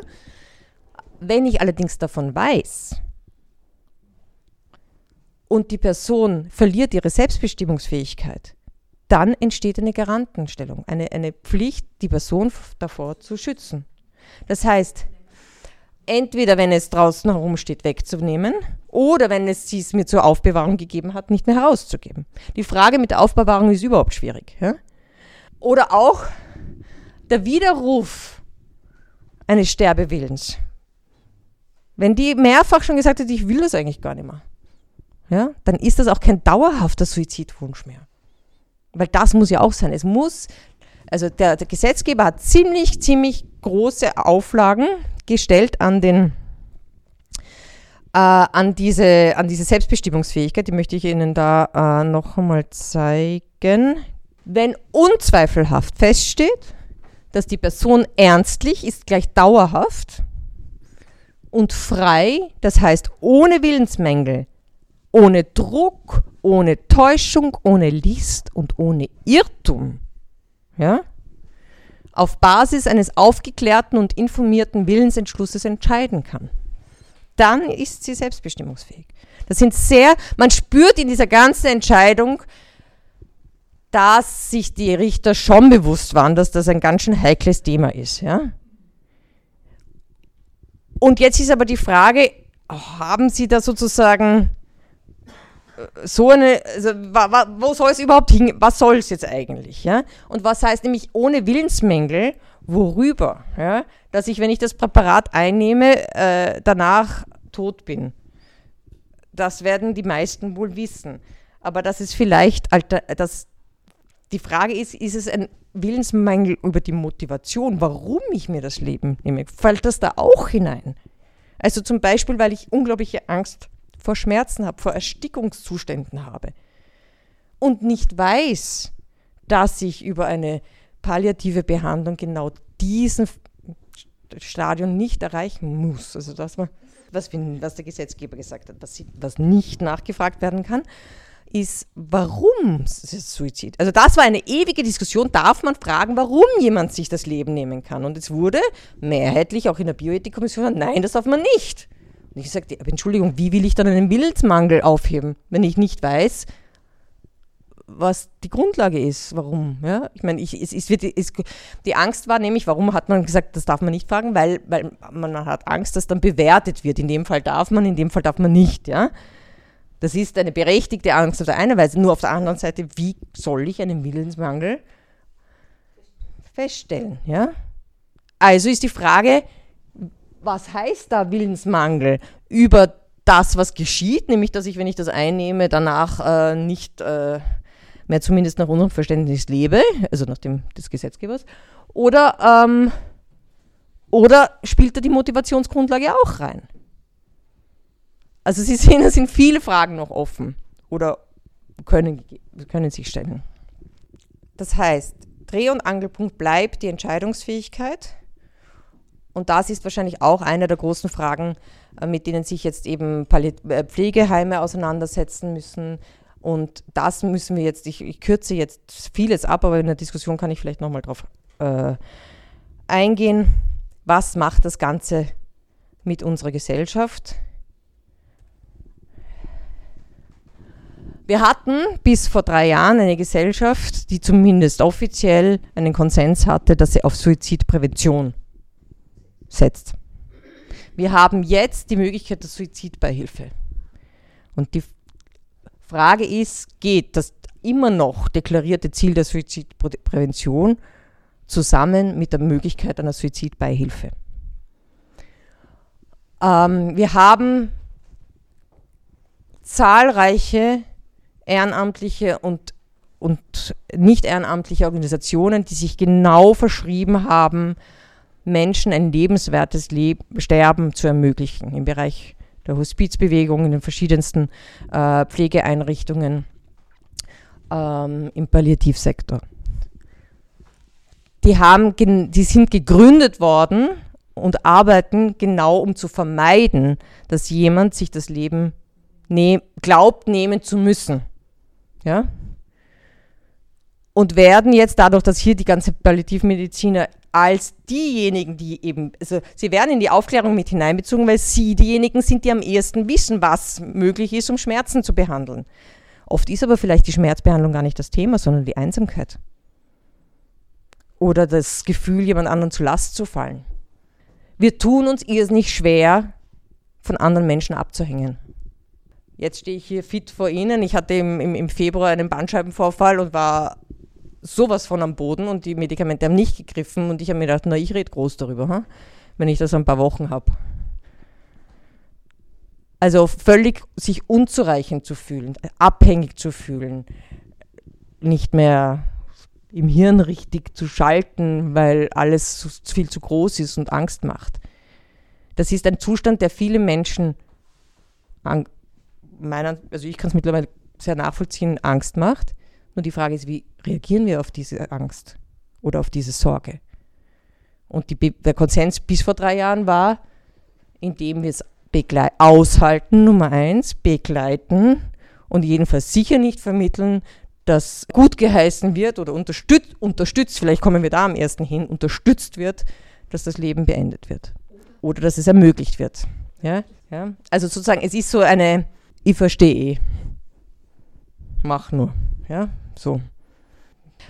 Wenn ich allerdings davon weiß und die Person verliert ihre Selbstbestimmungsfähigkeit, dann entsteht eine Garantenstellung, eine, eine Pflicht, die Person davor zu schützen. Das heißt, entweder wenn es draußen herumsteht, wegzunehmen oder wenn es sie es mir zur Aufbewahrung gegeben hat, nicht mehr herauszugeben. Die Frage mit der Aufbewahrung ist überhaupt schwierig. Ja? Oder auch der Widerruf eines Sterbewillens. Wenn die mehrfach schon gesagt hat, ich will das eigentlich gar nicht mehr, ja, dann ist das auch kein dauerhafter Suizidwunsch mehr. Weil das muss ja auch sein. Es muss also der, der Gesetzgeber hat ziemlich, ziemlich große Auflagen gestellt an den äh, an, diese, an diese Selbstbestimmungsfähigkeit, die möchte ich Ihnen da äh, noch einmal zeigen. Wenn unzweifelhaft feststeht, dass die Person ernstlich ist gleich dauerhaft und frei, das heißt ohne Willensmängel, ohne Druck, ohne Täuschung, ohne List und ohne Irrtum ja, auf Basis eines aufgeklärten und informierten Willensentschlusses entscheiden kann. Dann ist sie selbstbestimmungsfähig. Das sind sehr, man spürt in dieser ganzen Entscheidung, dass sich die Richter schon bewusst waren, dass das ein ganz schön heikles Thema ist. Ja? Und jetzt ist aber die Frage, haben Sie da sozusagen so eine, also, wo soll es überhaupt hin, was soll es jetzt eigentlich, ja? Und was heißt nämlich ohne Willensmängel, worüber, ja? Dass ich, wenn ich das Präparat einnehme, äh, danach tot bin. Das werden die meisten wohl wissen. Aber das ist vielleicht, Alter, das, die Frage ist, ist es ein Willensmangel über die Motivation, warum ich mir das Leben nehme? Fällt das da auch hinein? Also zum Beispiel, weil ich unglaubliche Angst vor Schmerzen habe, vor Erstickungszuständen habe und nicht weiß, dass ich über eine palliative Behandlung genau diesen Stadion nicht erreichen muss. Also das was, was der Gesetzgeber gesagt hat, was, was nicht nachgefragt werden kann, ist, warum Suizid? Also das war eine ewige Diskussion, darf man fragen, warum jemand sich das Leben nehmen kann. Und es wurde mehrheitlich auch in der Bioethikkommission, nein, das darf man nicht. Und ich sagte, Entschuldigung, wie will ich dann einen Willensmangel aufheben, wenn ich nicht weiß, was die Grundlage ist, warum. Ja? Ich meine, ich, es, es wird, es, die Angst war nämlich, warum hat man gesagt, das darf man nicht fragen, weil, weil man hat Angst, dass dann bewertet wird. In dem Fall darf man, in dem Fall darf man nicht. Ja? Das ist eine berechtigte Angst auf der einen Weise, nur auf der anderen Seite, wie soll ich einen Willensmangel feststellen? Ja? Also ist die Frage, was heißt da Willensmangel über das, was geschieht, nämlich dass ich, wenn ich das einnehme, danach äh, nicht äh, mehr zumindest nach unserem Verständnis lebe, also nach dem des Gesetzgebers, oder, ähm, oder spielt da die Motivationsgrundlage auch rein? Also Sie [LAUGHS] sehen, es sind viele Fragen noch offen oder können, können sich stellen. Das heißt, Dreh- und Angelpunkt bleibt die Entscheidungsfähigkeit und das ist wahrscheinlich auch eine der großen Fragen, äh, mit denen sich jetzt eben äh, Pflegeheime auseinandersetzen müssen. Und das müssen wir jetzt, ich, ich kürze jetzt vieles ab, aber in der Diskussion kann ich vielleicht nochmal drauf äh, eingehen. Was macht das Ganze mit unserer Gesellschaft? Wir hatten bis vor drei Jahren eine Gesellschaft, die zumindest offiziell einen Konsens hatte, dass sie auf Suizidprävention setzt. Wir haben jetzt die Möglichkeit der Suizidbeihilfe. Und die Frage ist, geht das immer noch deklarierte Ziel der Suizidprävention zusammen mit der Möglichkeit einer Suizidbeihilfe? Ähm, wir haben zahlreiche ehrenamtliche und, und nicht ehrenamtliche Organisationen, die sich genau verschrieben haben, Menschen ein lebenswertes Leben, Sterben zu ermöglichen im Bereich der Hospizbewegung, in den verschiedensten äh, Pflegeeinrichtungen, ähm, im Palliativsektor. die, haben, die sind gegründet worden und arbeiten genau, um zu vermeiden, dass jemand sich das Leben ne glaubt, nehmen zu müssen. Ja? Und werden jetzt dadurch, dass hier die ganze Palliativmediziner als diejenigen, die eben, also sie werden in die Aufklärung mit hineinbezogen, weil sie diejenigen sind, die am ehesten wissen, was möglich ist, um Schmerzen zu behandeln. Oft ist aber vielleicht die Schmerzbehandlung gar nicht das Thema, sondern die Einsamkeit. Oder das Gefühl, jemand anderen zu Last zu fallen. Wir tun uns irrsinnig schwer, von anderen Menschen abzuhängen. Jetzt stehe ich hier fit vor Ihnen. Ich hatte im, im, im Februar einen Bandscheibenvorfall und war sowas von am Boden und die Medikamente haben nicht gegriffen und ich habe mir gedacht, na, ich rede groß darüber, hm? wenn ich das ein paar Wochen habe. Also völlig sich unzureichend zu fühlen, abhängig zu fühlen, nicht mehr im Hirn richtig zu schalten, weil alles viel zu groß ist und Angst macht. Das ist ein Zustand, der viele Menschen, meiner, also ich kann es mittlerweile sehr nachvollziehen, Angst macht. Nur die Frage ist, wie reagieren wir auf diese Angst oder auf diese Sorge? Und die, der Konsens bis vor drei Jahren war, indem wir es aushalten, Nummer eins, begleiten und jedenfalls sicher nicht vermitteln, dass gut geheißen wird oder unterstützt, unterstützt, vielleicht kommen wir da am ersten hin, unterstützt wird, dass das Leben beendet wird oder dass es ermöglicht wird. Ja? Ja? Also sozusagen, es ist so eine, ich verstehe, mach nur. Ja? So.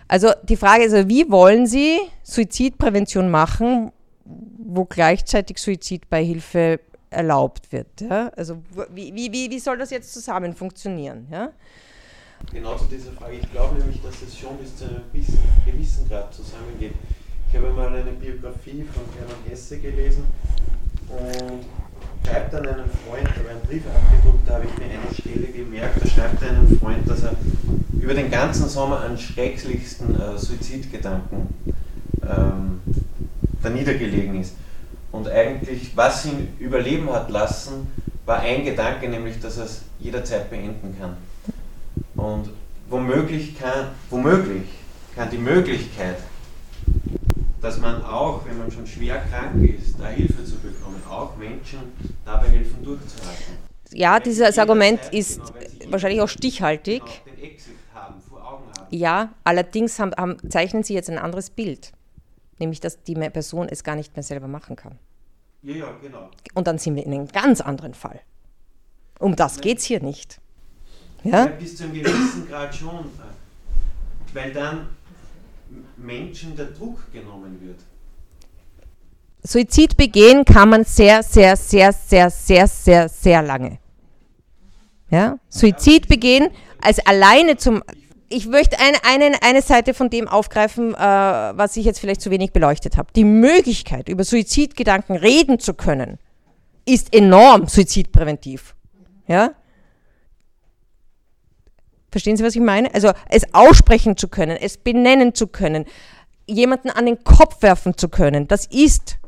Also die Frage ist, wie wollen Sie Suizidprävention machen, wo gleichzeitig Suizidbeihilfe erlaubt wird? Ja? Also wie, wie, wie soll das jetzt zusammen funktionieren? Ja? Genau zu dieser Frage. Ich glaube nämlich, dass es schon bis zu einem gewissen Grad zusammengeht. Ich habe mal eine Biografie von Hermann Hesse gelesen und schreibt an einen Freund, da war ein Brief abgedruckt, da habe ich mir eine Stelle gemerkt, da schreibt er einem Freund, dass er über den ganzen Sommer an schrecklichsten äh, Suizidgedanken ähm, da niedergelegen ist. Und eigentlich, was ihn überleben hat lassen, war ein Gedanke, nämlich, dass er es jederzeit beenden kann. Und womöglich kann, womöglich kann die Möglichkeit, dass man auch, wenn man schon schwer krank ist, da Hilfe zu bekommen, auch Menschen dabei helfen durchzuhalten. Ja, dieses Argument ist wahrscheinlich auch stichhaltig. Ja, allerdings haben, haben, zeichnen Sie jetzt ein anderes Bild. Nämlich, dass die Person es gar nicht mehr selber machen kann. Ja, ja, genau. Und dann sind wir in einem ganz anderen Fall. Um das geht es hier nicht. Ja? Bis zu einem gewissen Grad schon. Weil dann Menschen der Druck genommen wird. Suizid begehen kann man sehr, sehr, sehr, sehr, sehr, sehr, sehr lange. Ja? Suizid begehen als alleine zum. Ich möchte eine, eine, eine Seite von dem aufgreifen, äh, was ich jetzt vielleicht zu wenig beleuchtet habe. Die Möglichkeit, über Suizidgedanken reden zu können, ist enorm suizidpräventiv. Ja? Verstehen Sie, was ich meine? Also es aussprechen zu können, es benennen zu können, jemanden an den Kopf werfen zu können, das ist.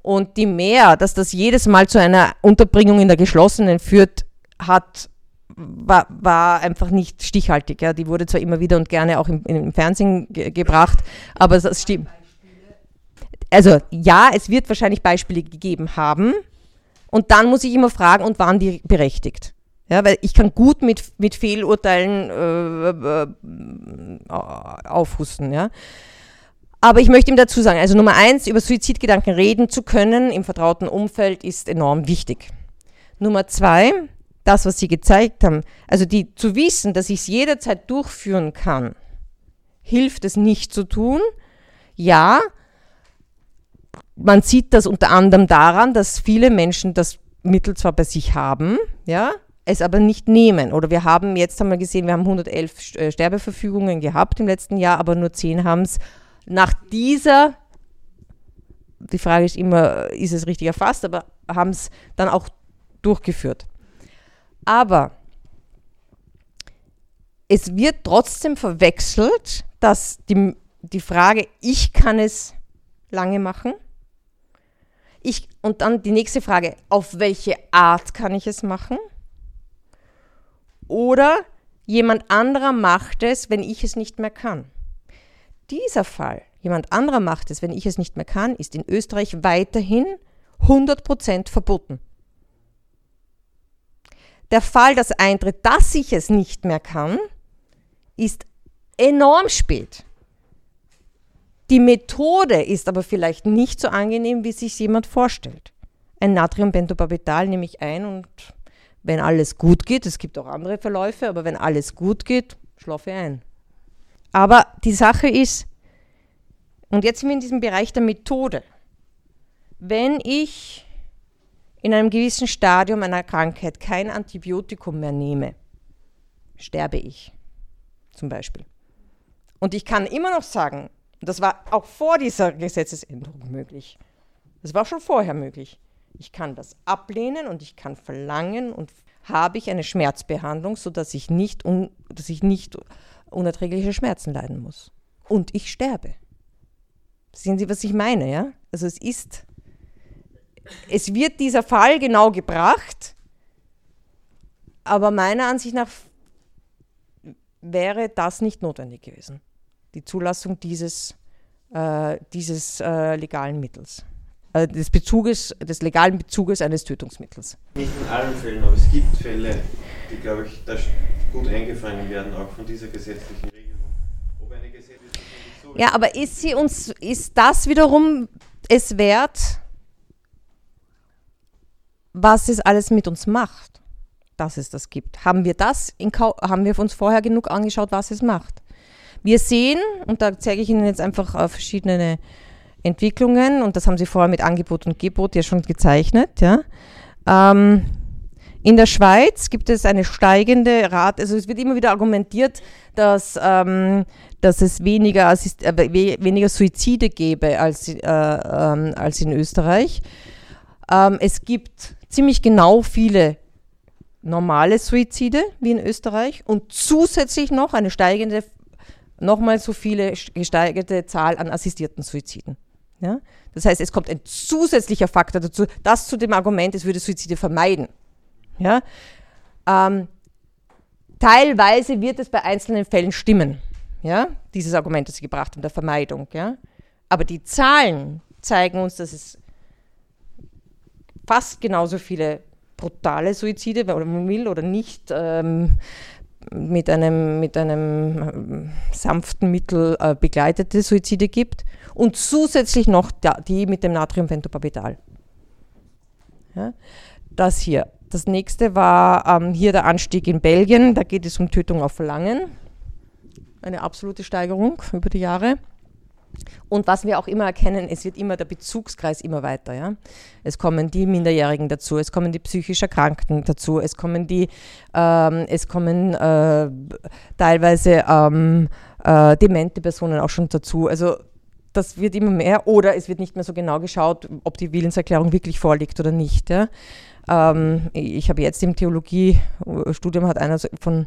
Und die mehr, dass das jedes Mal zu einer Unterbringung in der geschlossenen führt, hat, war, war einfach nicht stichhaltig. Ja. Die wurde zwar immer wieder und gerne auch im, im Fernsehen ge gebracht, aber das stimmt. Also ja, es wird wahrscheinlich Beispiele gegeben haben. Und dann muss ich immer fragen, und waren die berechtigt? Ja, weil ich kann gut mit, mit Fehlurteilen äh, äh, aufhusten. Ja. Aber ich möchte ihm dazu sagen, also Nummer eins, über Suizidgedanken reden zu können im vertrauten Umfeld ist enorm wichtig. Nummer zwei, das, was Sie gezeigt haben, also die zu wissen, dass ich es jederzeit durchführen kann, hilft es nicht zu tun. Ja, man sieht das unter anderem daran, dass viele Menschen das Mittel zwar bei sich haben, ja, es aber nicht nehmen. Oder wir haben jetzt haben gesehen, wir haben 111 äh, Sterbeverfügungen gehabt im letzten Jahr, aber nur 10 haben es nach dieser, die Frage ist immer, ist es richtig erfasst, aber haben es dann auch durchgeführt. Aber es wird trotzdem verwechselt, dass die, die Frage, ich kann es lange machen, ich, und dann die nächste Frage, auf welche Art kann ich es machen? Oder jemand anderer macht es, wenn ich es nicht mehr kann. Dieser Fall jemand anderer macht es, wenn ich es nicht mehr kann, ist in Österreich weiterhin 100% verboten. Der Fall, dass eintritt, dass ich es nicht mehr kann, ist enorm spät. Die Methode ist aber vielleicht nicht so angenehm, wie sich jemand vorstellt. Ein Natriumbentobarbital nehme ich ein und wenn alles gut geht, es gibt auch andere Verläufe, aber wenn alles gut geht, schlafe ich ein. Aber die Sache ist, und jetzt sind wir in diesem Bereich der Methode. Wenn ich in einem gewissen Stadium einer Krankheit kein Antibiotikum mehr nehme, sterbe ich zum Beispiel. Und ich kann immer noch sagen, das war auch vor dieser Gesetzesänderung möglich. Das war schon vorher möglich. Ich kann das ablehnen und ich kann verlangen und habe ich eine Schmerzbehandlung, sodass ich nicht, un, dass ich nicht unerträgliche Schmerzen leiden muss. Und ich sterbe. Sehen Sie, was ich meine, ja? Also es ist, es wird dieser Fall genau gebracht, aber meiner Ansicht nach wäre das nicht notwendig gewesen die Zulassung dieses, äh, dieses äh, legalen Mittels, äh, des Bezuges, des legalen Bezuges eines Tötungsmittels. Nicht in allen Fällen, aber es gibt Fälle, die, glaube ich, da gut eingefangen werden, auch von dieser gesetzlichen Regelung. Ob eine gesetzliche so ja, aber ist sie uns, ist das wiederum es wert, was es alles mit uns macht, dass es das gibt? Haben wir das in, haben wir uns vorher genug angeschaut, was es macht? Wir sehen, und da zeige ich Ihnen jetzt einfach äh, verschiedene Entwicklungen, und das haben Sie vorher mit Angebot und Gebot ja schon gezeichnet. Ja. Ähm, in der Schweiz gibt es eine steigende Rate, also es wird immer wieder argumentiert, dass, ähm, dass es weniger, Assist äh, weniger Suizide gäbe als, äh, ähm, als in Österreich. Ähm, es gibt ziemlich genau viele normale Suizide wie in Österreich und zusätzlich noch eine steigende nochmal so viele gesteigerte Zahl an assistierten Suiziden. Ja? Das heißt, es kommt ein zusätzlicher Faktor dazu, das zu dem Argument, es würde Suizide vermeiden. Ja? Ähm, teilweise wird es bei einzelnen Fällen stimmen, ja? dieses Argument, das Sie gebracht haben, der Vermeidung. Ja? Aber die Zahlen zeigen uns, dass es fast genauso viele brutale Suizide, oder man will oder nicht, ähm, mit einem, mit einem äh, sanften Mittel äh, begleitete Suizide gibt und zusätzlich noch die mit dem Natriumpentobarbital. Ja, das hier. Das nächste war ähm, hier der Anstieg in Belgien. Da geht es um Tötung auf Verlangen. Eine absolute Steigerung über die Jahre. Und was wir auch immer erkennen, es wird immer der Bezugskreis immer weiter. Ja? Es kommen die Minderjährigen dazu, es kommen die psychisch Erkrankten dazu, es kommen die, ähm, es kommen äh, teilweise ähm, äh, demente Personen auch schon dazu. Also das wird immer mehr oder es wird nicht mehr so genau geschaut, ob die Willenserklärung wirklich vorliegt oder nicht. Ja? Ähm, ich habe jetzt im Theologiestudium hat einer von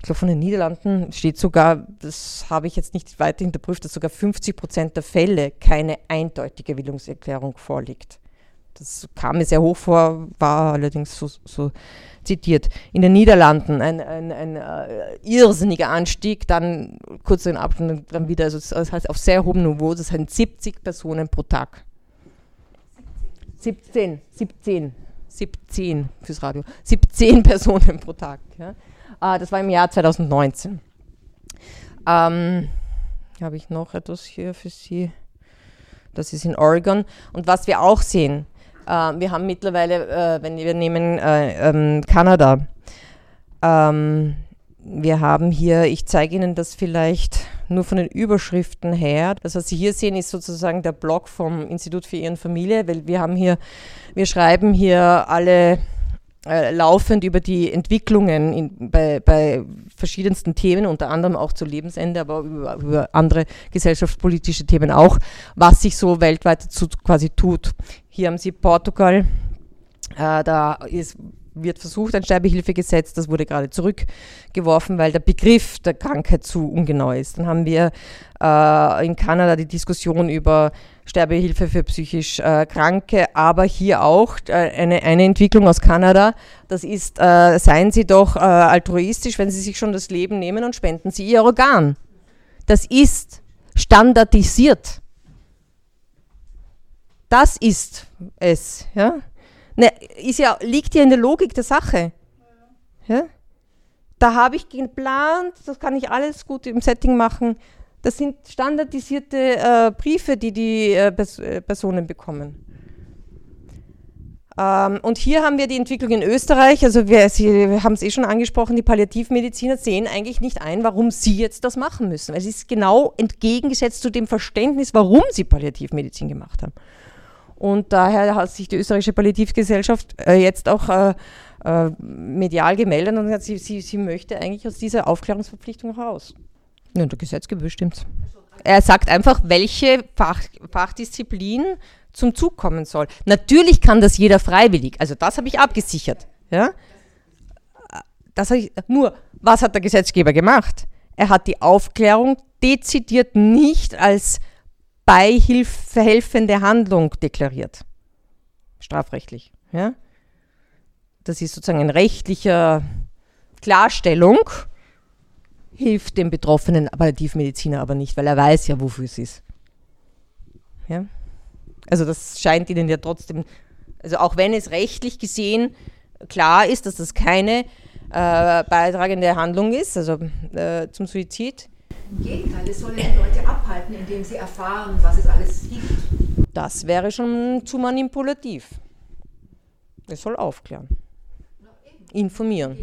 ich glaube von den Niederlanden steht sogar, das habe ich jetzt nicht weiter hinterprüft, dass sogar 50 Prozent der Fälle keine eindeutige Willungserklärung vorliegt. Das kam mir sehr hoch vor, war allerdings so, so zitiert. In den Niederlanden ein, ein, ein äh, irrsinniger Anstieg, dann kurz den Abstand, dann wieder, also das heißt auf sehr hohem Niveau, das sind 70 Personen pro Tag. 17, 17, 17 fürs Radio, 17 [LAUGHS] Personen pro Tag. Ja. Äh, das war im Jahr 2019. Ähm, Habe ich noch etwas hier für Sie? Das ist in Oregon. Und was wir auch sehen, äh, wir haben mittlerweile, äh, wenn wir nehmen äh, ähm, Kanada, ähm, wir haben hier, ich zeige Ihnen das vielleicht nur von den Überschriften her. Das, was Sie hier sehen, ist sozusagen der Blog vom Institut für Ihren Familie, weil wir haben hier, wir schreiben hier alle äh, laufend über die Entwicklungen in, bei, bei, verschiedensten Themen, unter anderem auch zu Lebensende, aber über, über, andere gesellschaftspolitische Themen auch, was sich so weltweit zu, quasi tut. Hier haben Sie Portugal, äh, da ist, wird versucht, ein Sterbehilfegesetz, das wurde gerade zurückgeworfen, weil der Begriff der Krankheit zu ungenau ist. Dann haben wir äh, in Kanada die Diskussion über Sterbehilfe für psychisch äh, Kranke, aber hier auch äh, eine, eine Entwicklung aus Kanada. Das ist, äh, seien Sie doch äh, altruistisch, wenn Sie sich schon das Leben nehmen und spenden Sie Ihr Organ. Das ist standardisiert. Das ist es. Ja? Ne, ist ja, liegt ja in der Logik der Sache. Ja? Da habe ich geplant, das kann ich alles gut im Setting machen. Das sind standardisierte äh, Briefe, die die äh, Pers äh, Personen bekommen. Ähm, und hier haben wir die Entwicklung in Österreich. Also wir, Sie haben es eh schon angesprochen, die Palliativmediziner sehen eigentlich nicht ein, warum sie jetzt das machen müssen. Es ist genau entgegengesetzt zu dem Verständnis, warum sie Palliativmedizin gemacht haben. Und daher hat sich die österreichische Palliativgesellschaft äh, jetzt auch äh, äh, medial gemeldet und gesagt, sie, sie, sie möchte eigentlich aus dieser Aufklärungsverpflichtung raus. Ja, der Gesetzgeber bestimmt. Er sagt einfach, welche Fach, Fachdisziplin zum Zug kommen soll. Natürlich kann das jeder freiwillig, also das habe ich abgesichert. Ja? Das ich, nur, was hat der Gesetzgeber gemacht? Er hat die Aufklärung dezidiert nicht als beihilfende Handlung deklariert. Strafrechtlich. Ja? Das ist sozusagen eine rechtliche Klarstellung, hilft dem betroffenen Palliativmediziner aber nicht, weil er weiß ja, wofür es ist. Ja? Also das scheint ihnen ja trotzdem, also auch wenn es rechtlich gesehen klar ist, dass das keine äh, beitragende Handlung ist, also äh, zum Suizid. Im Gegenteil, es soll ja die Leute abhalten, indem sie erfahren, was es alles gibt. Das wäre schon zu manipulativ. Es soll aufklären, informieren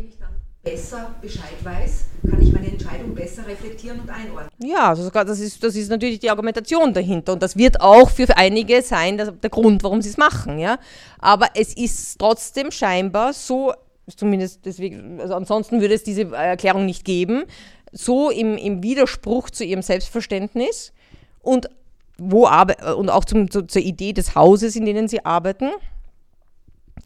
besser Bescheid weiß, kann ich meine Entscheidung besser reflektieren und einordnen. Ja, also das ist, das ist natürlich die Argumentation dahinter und das wird auch für einige sein der, der Grund, warum sie es machen. Ja? Aber es ist trotzdem scheinbar so, zumindest deswegen, also ansonsten würde es diese Erklärung nicht geben, so im, im Widerspruch zu ihrem Selbstverständnis und, wo und auch zum, zu, zur Idee des Hauses, in dem sie arbeiten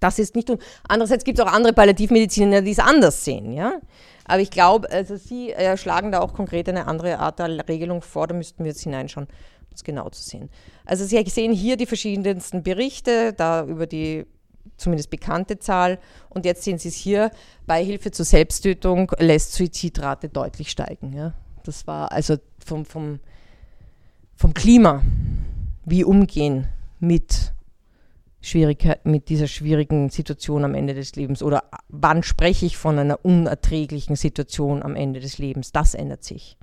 das ist nicht. Andererseits gibt es auch andere Palliativmediziner, die es anders sehen. Ja? Aber ich glaube, also Sie äh, schlagen da auch konkret eine andere Art der Regelung vor. Da müssten wir jetzt hineinschauen, um es genau zu sehen. Also Sie sehen hier die verschiedensten Berichte, da über die zumindest bekannte Zahl. Und jetzt sehen Sie es hier, Beihilfe zur Selbsttötung lässt Suizidrate deutlich steigen. Ja? Das war also vom, vom, vom Klima, wie umgehen mit Schwierigkeit mit dieser schwierigen Situation am Ende des Lebens oder wann spreche ich von einer unerträglichen Situation am Ende des Lebens? Das ändert sich.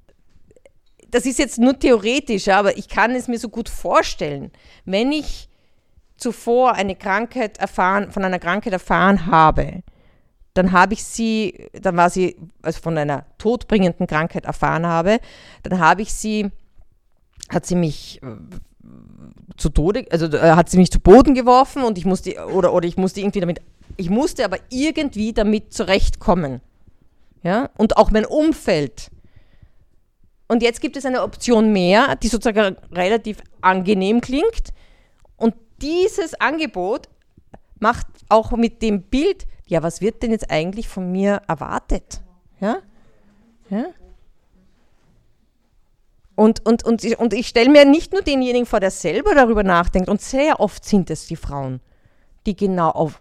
Das ist jetzt nur theoretisch, aber ich kann es mir so gut vorstellen, wenn ich zuvor eine Krankheit erfahren, von einer Krankheit erfahren habe, dann habe ich sie, dann war sie, also von einer todbringenden Krankheit erfahren habe, dann habe ich sie, hat sie mich zu Tode, also äh, hat sie mich zu Boden geworfen und ich musste, oder, oder ich musste irgendwie damit, ich musste aber irgendwie damit zurechtkommen. Ja, und auch mein Umfeld. Und jetzt gibt es eine Option mehr, die sozusagen relativ angenehm klingt. Und dieses Angebot macht auch mit dem Bild, ja, was wird denn jetzt eigentlich von mir erwartet? Ja? Ja? Und, und, und, und ich stelle mir nicht nur denjenigen vor, der selber darüber nachdenkt, und sehr oft sind es die Frauen, die genau auf,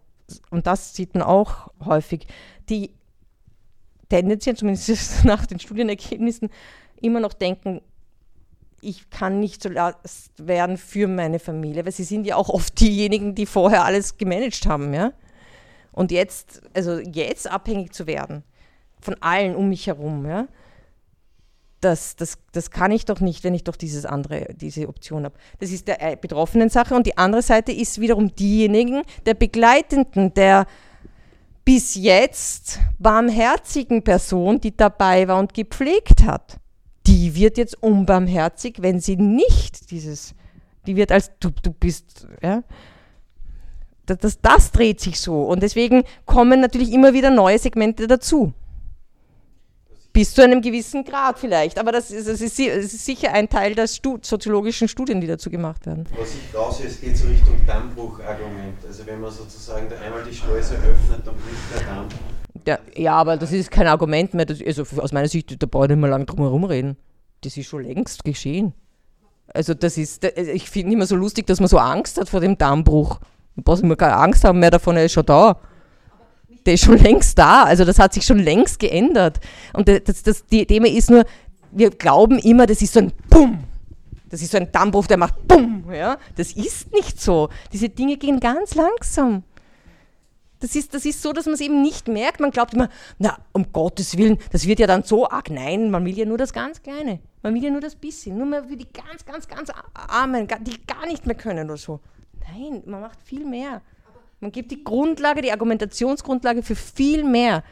und das sieht man auch häufig, die tendenziell, zumindest [LAUGHS] nach den Studienergebnissen, immer noch denken, ich kann nicht so Last werden für meine Familie, weil sie sind ja auch oft diejenigen, die vorher alles gemanagt haben, ja. Und jetzt, also jetzt abhängig zu werden von allen um mich herum, ja das, das, das kann ich doch nicht, wenn ich doch dieses andere, diese Option habe. Das ist der äh, betroffenen Sache und die andere Seite ist wiederum diejenigen der Begleitenden, der bis jetzt barmherzigen Person, die dabei war und gepflegt hat. Die wird jetzt unbarmherzig, wenn sie nicht dieses, die wird als du, du bist, ja. Das, das, das dreht sich so und deswegen kommen natürlich immer wieder neue Segmente dazu. Bis zu einem gewissen Grad vielleicht. Aber das ist, das ist, das ist sicher ein Teil der Stu soziologischen Studien, die dazu gemacht werden. Was ich raushöre, es geht so Richtung Dammbruchargument. Also wenn man sozusagen da einmal die Schleuse öffnet, dann bricht der Damm. Ja, ja, aber das ist kein Argument mehr. Das, also aus meiner Sicht, da brauche ich nicht mehr lange drum herum reden. Das ist schon längst geschehen. Also das ist, ich finde immer so lustig, dass man so Angst hat vor dem Dammbruch. Man braucht immer keine Angst haben mehr davon, er ist schon da der ist schon [LAUGHS] längst da. Also das hat sich schon längst geändert. Und das, das, die Thema ist nur, wir glauben immer, das ist so ein Bumm. Das ist so ein Dammbruch, der macht BUM. Ja? Das ist nicht so. Diese Dinge gehen ganz langsam. Das ist, das ist so, dass man es eben nicht merkt. Man glaubt immer, na, um Gottes Willen, das wird ja dann so arg. Nein, man will ja nur das ganz Kleine. Man will ja nur das bisschen. Nur mehr für die ganz, ganz, ganz Armen, die gar nicht mehr können oder so. Nein, man macht viel mehr. Man gibt die Grundlage, die Argumentationsgrundlage für viel mehr.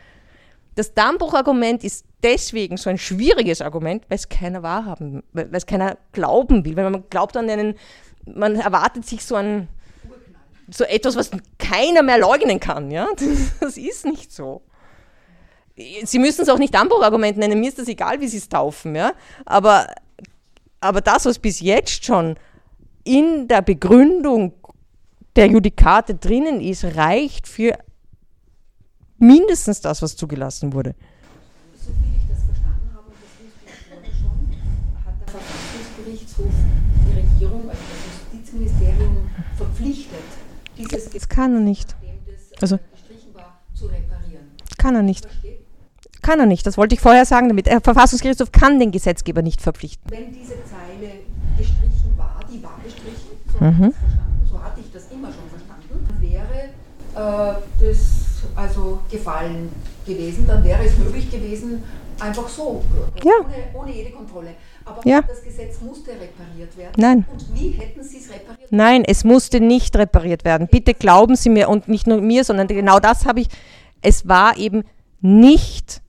Das Dammbruchargument ist deswegen so ein schwieriges Argument, weil es keiner wahrhaben, weil es keiner glauben will. Weil man glaubt an einen, man erwartet sich so ein, so etwas, was keiner mehr leugnen kann. Ja? [LAUGHS] Das ist nicht so. Sie müssen es auch nicht Dammbruchargument nennen, mir ist das egal, wie Sie es taufen. Ja? Aber, aber das, was bis jetzt schon in der Begründung der Judikate drinnen ist, reicht für mindestens das, was zugelassen wurde. So viel ich das verstanden habe, und das wusste ich vorher schon, hat der Verfassungsgerichtshof die Regierung, also das Justizministerium, verpflichtet, dieses das kann er nicht. Das also, gestrichen war, zu reparieren. Kann er nicht. Kann er nicht, das wollte ich vorher sagen damit. Der Verfassungsgerichtshof kann den Gesetzgeber nicht verpflichten. Wenn diese Zeile gestrichen war, die war gestrichen, so, mhm. so hatte ich das immer schon verstanden, wäre äh, das also gefallen gewesen, dann wäre es möglich gewesen, einfach so, ja. ohne, ohne jede Kontrolle. Aber ja. das Gesetz musste repariert werden. Nein. Und wie hätten Sie es repariert? Nein, es musste nicht repariert werden. Bitte glauben Sie mir und nicht nur mir, sondern genau das habe ich. Es war eben nicht.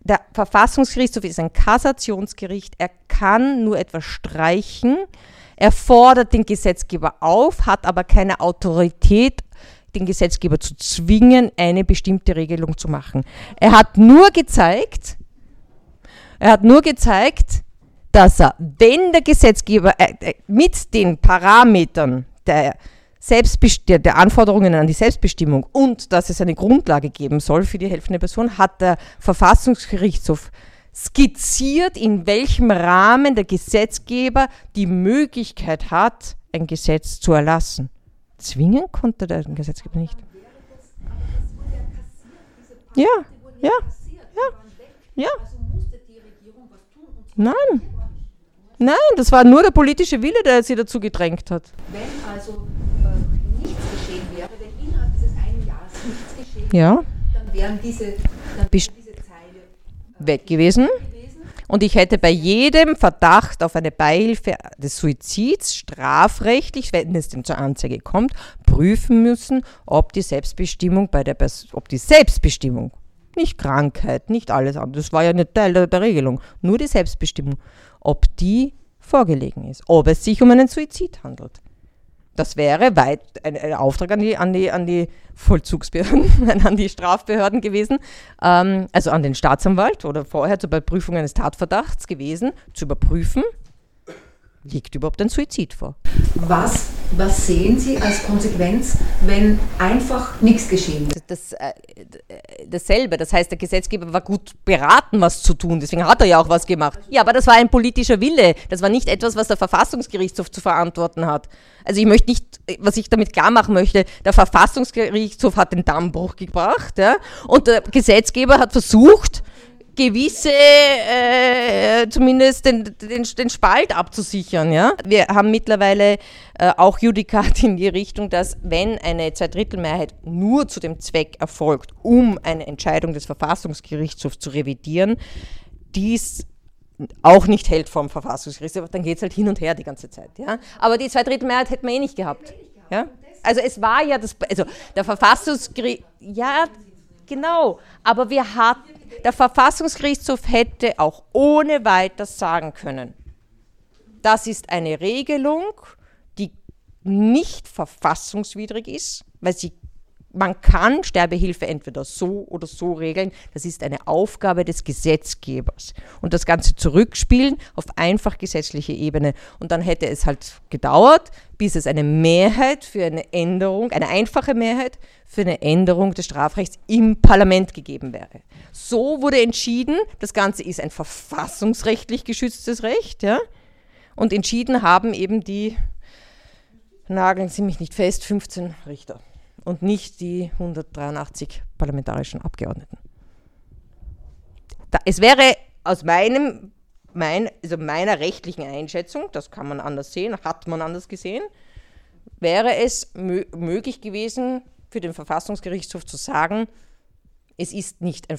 Der Verfassungsgerichtshof ist ein Kassationsgericht. Er kann nur etwas streichen. Er fordert den Gesetzgeber auf, hat aber keine Autorität den Gesetzgeber zu zwingen, eine bestimmte Regelung zu machen. Er hat nur gezeigt, er hat nur gezeigt, dass er, wenn der Gesetzgeber äh, äh mit den Parametern der, der, der Anforderungen an die Selbstbestimmung und dass es eine Grundlage geben soll für die helfende Person, hat der Verfassungsgerichtshof skizziert, in welchem Rahmen der Gesetzgeber die Möglichkeit hat, ein Gesetz zu erlassen. Zwingen konnte der Gesetzgeber nicht. Ja, ja, ja, ja. Nein, nein, das war nur der politische Wille, der sie dazu gedrängt hat. Wenn also äh, nichts geschehen wäre, wenn innerhalb dieses einen Jahres nichts geschehen ja. dann wären diese, dann wären diese Zeile äh, weg gewesen. Und ich hätte bei jedem Verdacht auf eine Beihilfe des Suizids strafrechtlich, wenn es denn zur Anzeige kommt, prüfen müssen, ob die Selbstbestimmung bei der Pers ob die Selbstbestimmung, nicht Krankheit, nicht alles andere, das war ja nicht Teil der, der Regelung, nur die Selbstbestimmung, ob die vorgelegen ist, ob es sich um einen Suizid handelt. Das wäre weit ein, ein Auftrag an die, an die, an die Vollzugsbehörden, [LAUGHS] an die Strafbehörden gewesen, ähm, also an den Staatsanwalt oder vorher zur Überprüfung eines Tatverdachts gewesen, zu überprüfen, liegt überhaupt ein Suizid vor. Was, was sehen Sie als Konsequenz, wenn einfach nichts geschehen ist? Das, äh, dasselbe, das heißt, der Gesetzgeber war gut beraten, was zu tun, deswegen hat er ja auch was gemacht. Ja, aber das war ein politischer Wille, das war nicht etwas, was der Verfassungsgerichtshof zu verantworten hat. Also ich möchte nicht, was ich damit klar machen möchte, der Verfassungsgerichtshof hat den Dammbruch gebracht ja, und der Gesetzgeber hat versucht, gewisse, äh, zumindest den, den, den, Spalt abzusichern. Ja? Wir haben mittlerweile äh, auch Judikat in die Richtung, dass wenn eine Zweidrittelmehrheit nur zu dem Zweck erfolgt, um eine Entscheidung des Verfassungsgerichtshofs zu revidieren, dies auch nicht hält vom Verfassungsgerichtshof, dann geht es halt hin und her die ganze Zeit. Ja? Aber die Zweidrittelmehrheit hätten wir eh nicht gehabt. Ja? Also es war ja das, also der Verfassungsgericht, ja, genau, aber wir hatten der Verfassungsgerichtshof hätte auch ohne weiteres sagen können, das ist eine Regelung, die nicht verfassungswidrig ist, weil sie man kann Sterbehilfe entweder so oder so regeln. Das ist eine Aufgabe des Gesetzgebers. Und das Ganze zurückspielen auf einfach gesetzliche Ebene. Und dann hätte es halt gedauert, bis es eine Mehrheit für eine Änderung, eine einfache Mehrheit für eine Änderung des Strafrechts im Parlament gegeben wäre. So wurde entschieden, das Ganze ist ein verfassungsrechtlich geschütztes Recht. Ja? Und entschieden haben eben die, nageln Sie mich nicht fest, 15 Richter und nicht die 183 parlamentarischen Abgeordneten. Da, es wäre aus meinem mein, also meiner rechtlichen Einschätzung, das kann man anders sehen, hat man anders gesehen, wäre es mö möglich gewesen, für den Verfassungsgerichtshof zu sagen, es ist nicht ein,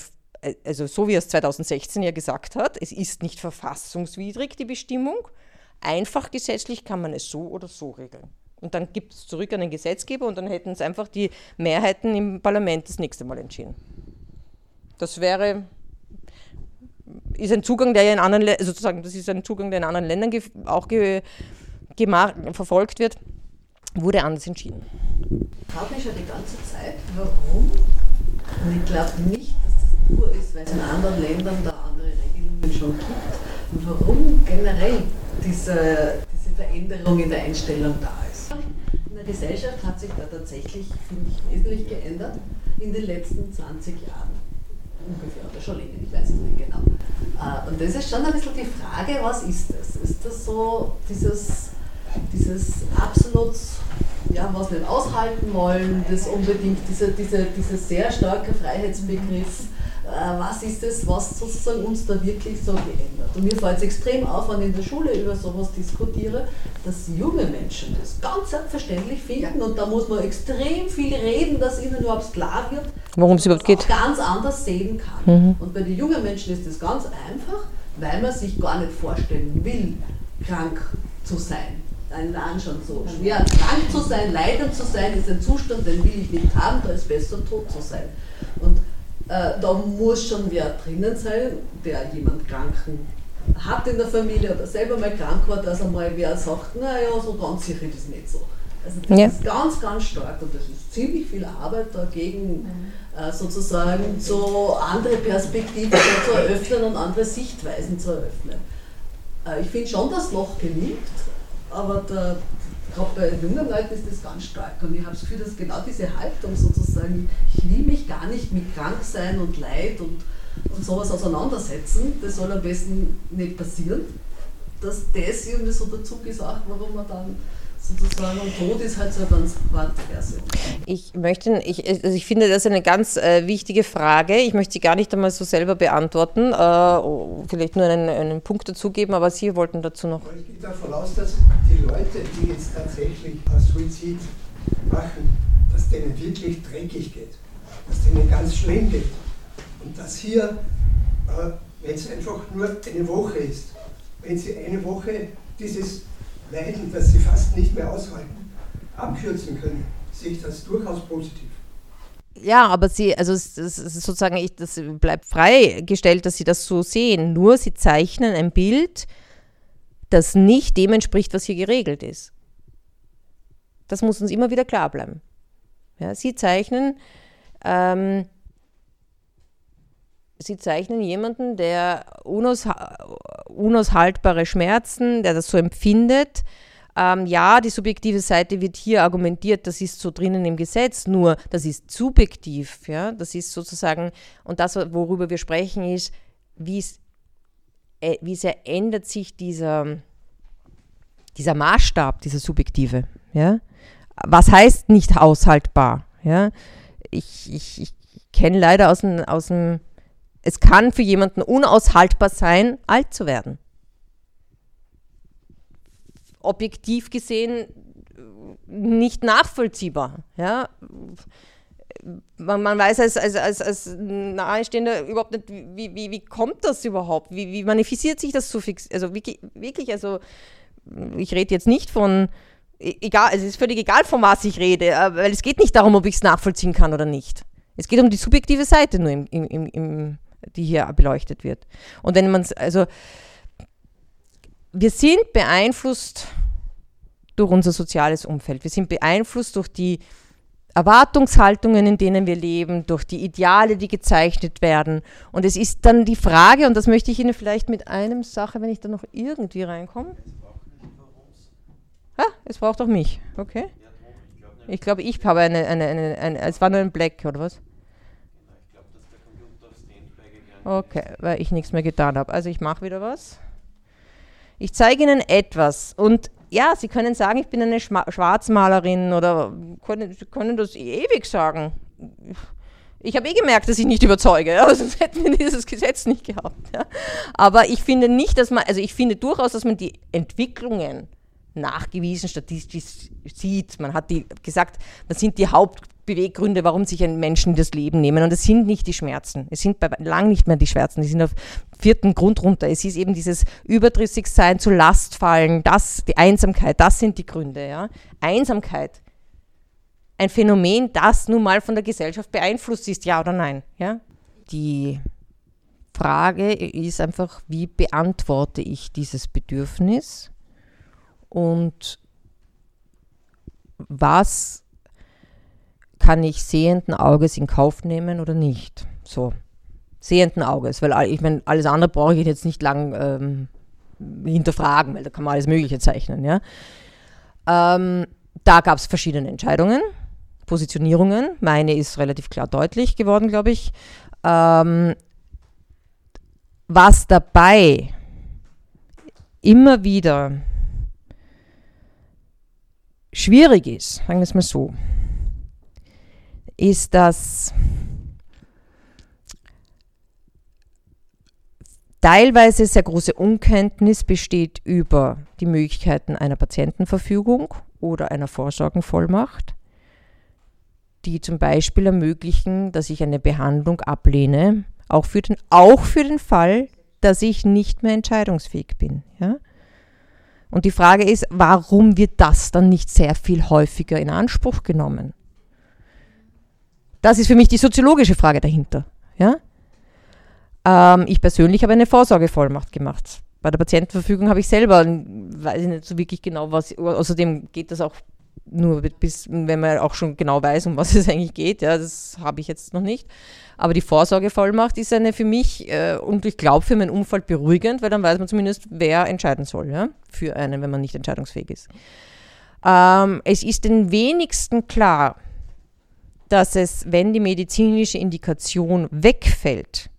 also so wie er es 2016 ja gesagt hat, es ist nicht verfassungswidrig, die Bestimmung. Einfach gesetzlich kann man es so oder so regeln. Und dann gibt es zurück an den Gesetzgeber und dann hätten es einfach die Mehrheiten im Parlament das nächste Mal entschieden. Das wäre, ist ein Zugang, der ja in anderen, sozusagen, das ist ein Zugang, der in anderen Ländern auch verfolgt wird, wurde anders entschieden. Ich frage mich schon die ganze Zeit, warum, und ich glaube nicht, dass das nur ist, weil es in anderen Ländern da andere Regelungen schon gibt, und warum generell diese, diese Veränderung in der Einstellung da ist. In der Gesellschaft hat sich da tatsächlich, finde ich, wesentlich geändert in den letzten 20 Jahren. Ungefähr, oder schon länger, ich weiß es nicht genau. Äh, und das ist schon ein bisschen die Frage, was ist das? Ist das so dieses, dieses absolut, ja, was nicht aushalten wollen, das unbedingt, dieser, dieser, dieser sehr starke Freiheitsbegriff, was ist es, was sozusagen uns da wirklich so geändert. Und mir fällt es extrem auf, wenn ich in der Schule über sowas diskutiere, dass junge Menschen das ganz selbstverständlich finden und da muss man extrem viel reden, dass ihnen überhaupt klar wird, worum es überhaupt geht. ganz anders sehen kann. Mhm. Und bei den jungen Menschen ist das ganz einfach, weil man sich gar nicht vorstellen will, krank zu sein. Einen schon so schwer krank zu sein, leidend zu sein, ist ein Zustand, den will ich nicht haben, da ist besser tot zu sein. Und äh, da muss schon wer drinnen sein, der jemand Kranken hat in der Familie oder selber mal krank war, dass einmal wer sagt, naja, so ganz sicher ist es nicht so. Also das ja. ist ganz, ganz stark und das ist ziemlich viel Arbeit dagegen, mhm. äh, sozusagen so andere Perspektiven zu eröffnen und andere Sichtweisen zu eröffnen. Äh, ich finde schon, dass Loch genügt, aber der, gerade bei jungen Leuten ist das ganz stark. Und ich habe das Gefühl, dass genau diese Haltung sozusagen, ich will mich gar nicht mit Kranksein und Leid und, und sowas auseinandersetzen, das soll am besten nicht passieren, dass das irgendwie so dazu gesagt, warum man dann sozusagen und Tod ist halt so eine ganz harte Version. Ich möchte, ich, also ich finde das eine ganz äh, wichtige Frage. Ich möchte sie gar nicht einmal so selber beantworten, äh, vielleicht nur einen, einen Punkt dazugeben, aber Sie wollten dazu noch. Ich gehe davon aus, dass die Leute, die jetzt tatsächlich Suizid machen, dass denen wirklich dreckig geht, dass denen ganz schlimm geht. Und dass hier, äh, wenn es einfach nur eine Woche ist, wenn Sie eine Woche dieses Leiden, das sie fast nicht mehr aushalten, abkürzen können, sehe ich das durchaus positiv. Ja, aber sie, also es, es, sozusagen, ich, das bleibt freigestellt, dass sie das so sehen. Nur sie zeichnen ein Bild, das nicht dem entspricht, was hier geregelt ist. Das muss uns immer wieder klar bleiben. Ja, sie zeichnen, ähm, sie zeichnen jemanden, der unaus, unaushaltbare Schmerzen, der das so empfindet. Ähm, ja, die subjektive Seite wird hier argumentiert, das ist so drinnen im Gesetz, nur das ist subjektiv. Ja? Das ist sozusagen, und das, worüber wir sprechen, ist, wie, äh, wie sehr ändert sich dieser, dieser Maßstab, dieser subjektive. Ja? Was heißt nicht aushaltbar? Ja? Ich, ich, ich kenne leider aus dem, aus dem es kann für jemanden unaushaltbar sein, alt zu werden. Objektiv gesehen nicht nachvollziehbar. Ja? Man, man weiß als, als, als, als Nahestehender überhaupt nicht, wie, wie, wie kommt das überhaupt? Wie, wie manifestiert sich das so fix? Also wirklich, also ich rede jetzt nicht von, e, egal, es ist völlig egal, von was ich rede, äh, weil es geht nicht darum, ob ich es nachvollziehen kann oder nicht. Es geht um die subjektive Seite nur im, im, im, die hier beleuchtet wird. Und wenn man es, also wir sind beeinflusst durch unser soziales Umfeld. Wir sind beeinflusst durch die Erwartungshaltungen, in denen wir leben, durch die Ideale, die gezeichnet werden. Und es ist dann die Frage, und das möchte ich Ihnen vielleicht mit einem Sache, wenn ich da noch irgendwie reinkomme. Ah, es braucht auch mich. Okay. Ich glaube, ich habe eine, eine, eine, eine, es war nur ein Black, oder was? Okay, weil ich nichts mehr getan habe. Also ich mache wieder was. Ich zeige Ihnen etwas und ja, Sie können sagen, ich bin eine Schma Schwarzmalerin oder können, Sie können das ewig sagen. Ich habe eh gemerkt, dass ich nicht überzeuge, [LAUGHS] aber sonst hätten wir dieses Gesetz nicht gehabt. Ja. Aber ich finde nicht, dass man, also ich finde durchaus, dass man die Entwicklungen nachgewiesen statistisch sieht. Man hat die gesagt, was sind die Hauptbeweggründe, warum sich ein Menschen das Leben nehmen. Und es sind nicht die Schmerzen. Es sind bei lang nicht mehr die Schmerzen. Die sind auf vierten Grund runter. Es ist eben dieses Überdrüssigsein, zu Last fallen, das, die Einsamkeit, das sind die Gründe. Ja. Einsamkeit ein Phänomen, das nun mal von der Gesellschaft beeinflusst ist, ja oder nein? Ja? Die Frage ist einfach, wie beantworte ich dieses Bedürfnis und was kann ich sehenden Auges in Kauf nehmen oder nicht? So, sehenden Auges, weil ich meine, alles andere brauche ich jetzt nicht lang ähm, hinterfragen, weil da kann man alles Mögliche zeichnen. Ja? Ähm, da gab es verschiedene Entscheidungen. Positionierungen. Meine ist relativ klar deutlich geworden, glaube ich. Ähm, was dabei immer wieder schwierig ist, sagen wir es mal so, ist, dass teilweise sehr große Unkenntnis besteht über die Möglichkeiten einer Patientenverfügung oder einer Vorsorgenvollmacht die zum Beispiel ermöglichen, dass ich eine Behandlung ablehne, auch für den, auch für den Fall, dass ich nicht mehr entscheidungsfähig bin. Ja? Und die Frage ist, warum wird das dann nicht sehr viel häufiger in Anspruch genommen? Das ist für mich die soziologische Frage dahinter. Ja? Ähm, ich persönlich habe eine Vorsorgevollmacht gemacht. Bei der Patientenverfügung habe ich selber, weiß ich nicht so wirklich genau, was, außerdem geht das auch nur bis, wenn man auch schon genau weiß, um was es eigentlich geht. Ja, das habe ich jetzt noch nicht. Aber die Vorsorgevollmacht ist eine für mich äh, und ich glaube für mein Umfeld beruhigend, weil dann weiß man zumindest, wer entscheiden soll ja, für einen, wenn man nicht entscheidungsfähig ist. Ähm, es ist den wenigsten klar, dass es, wenn die medizinische Indikation wegfällt,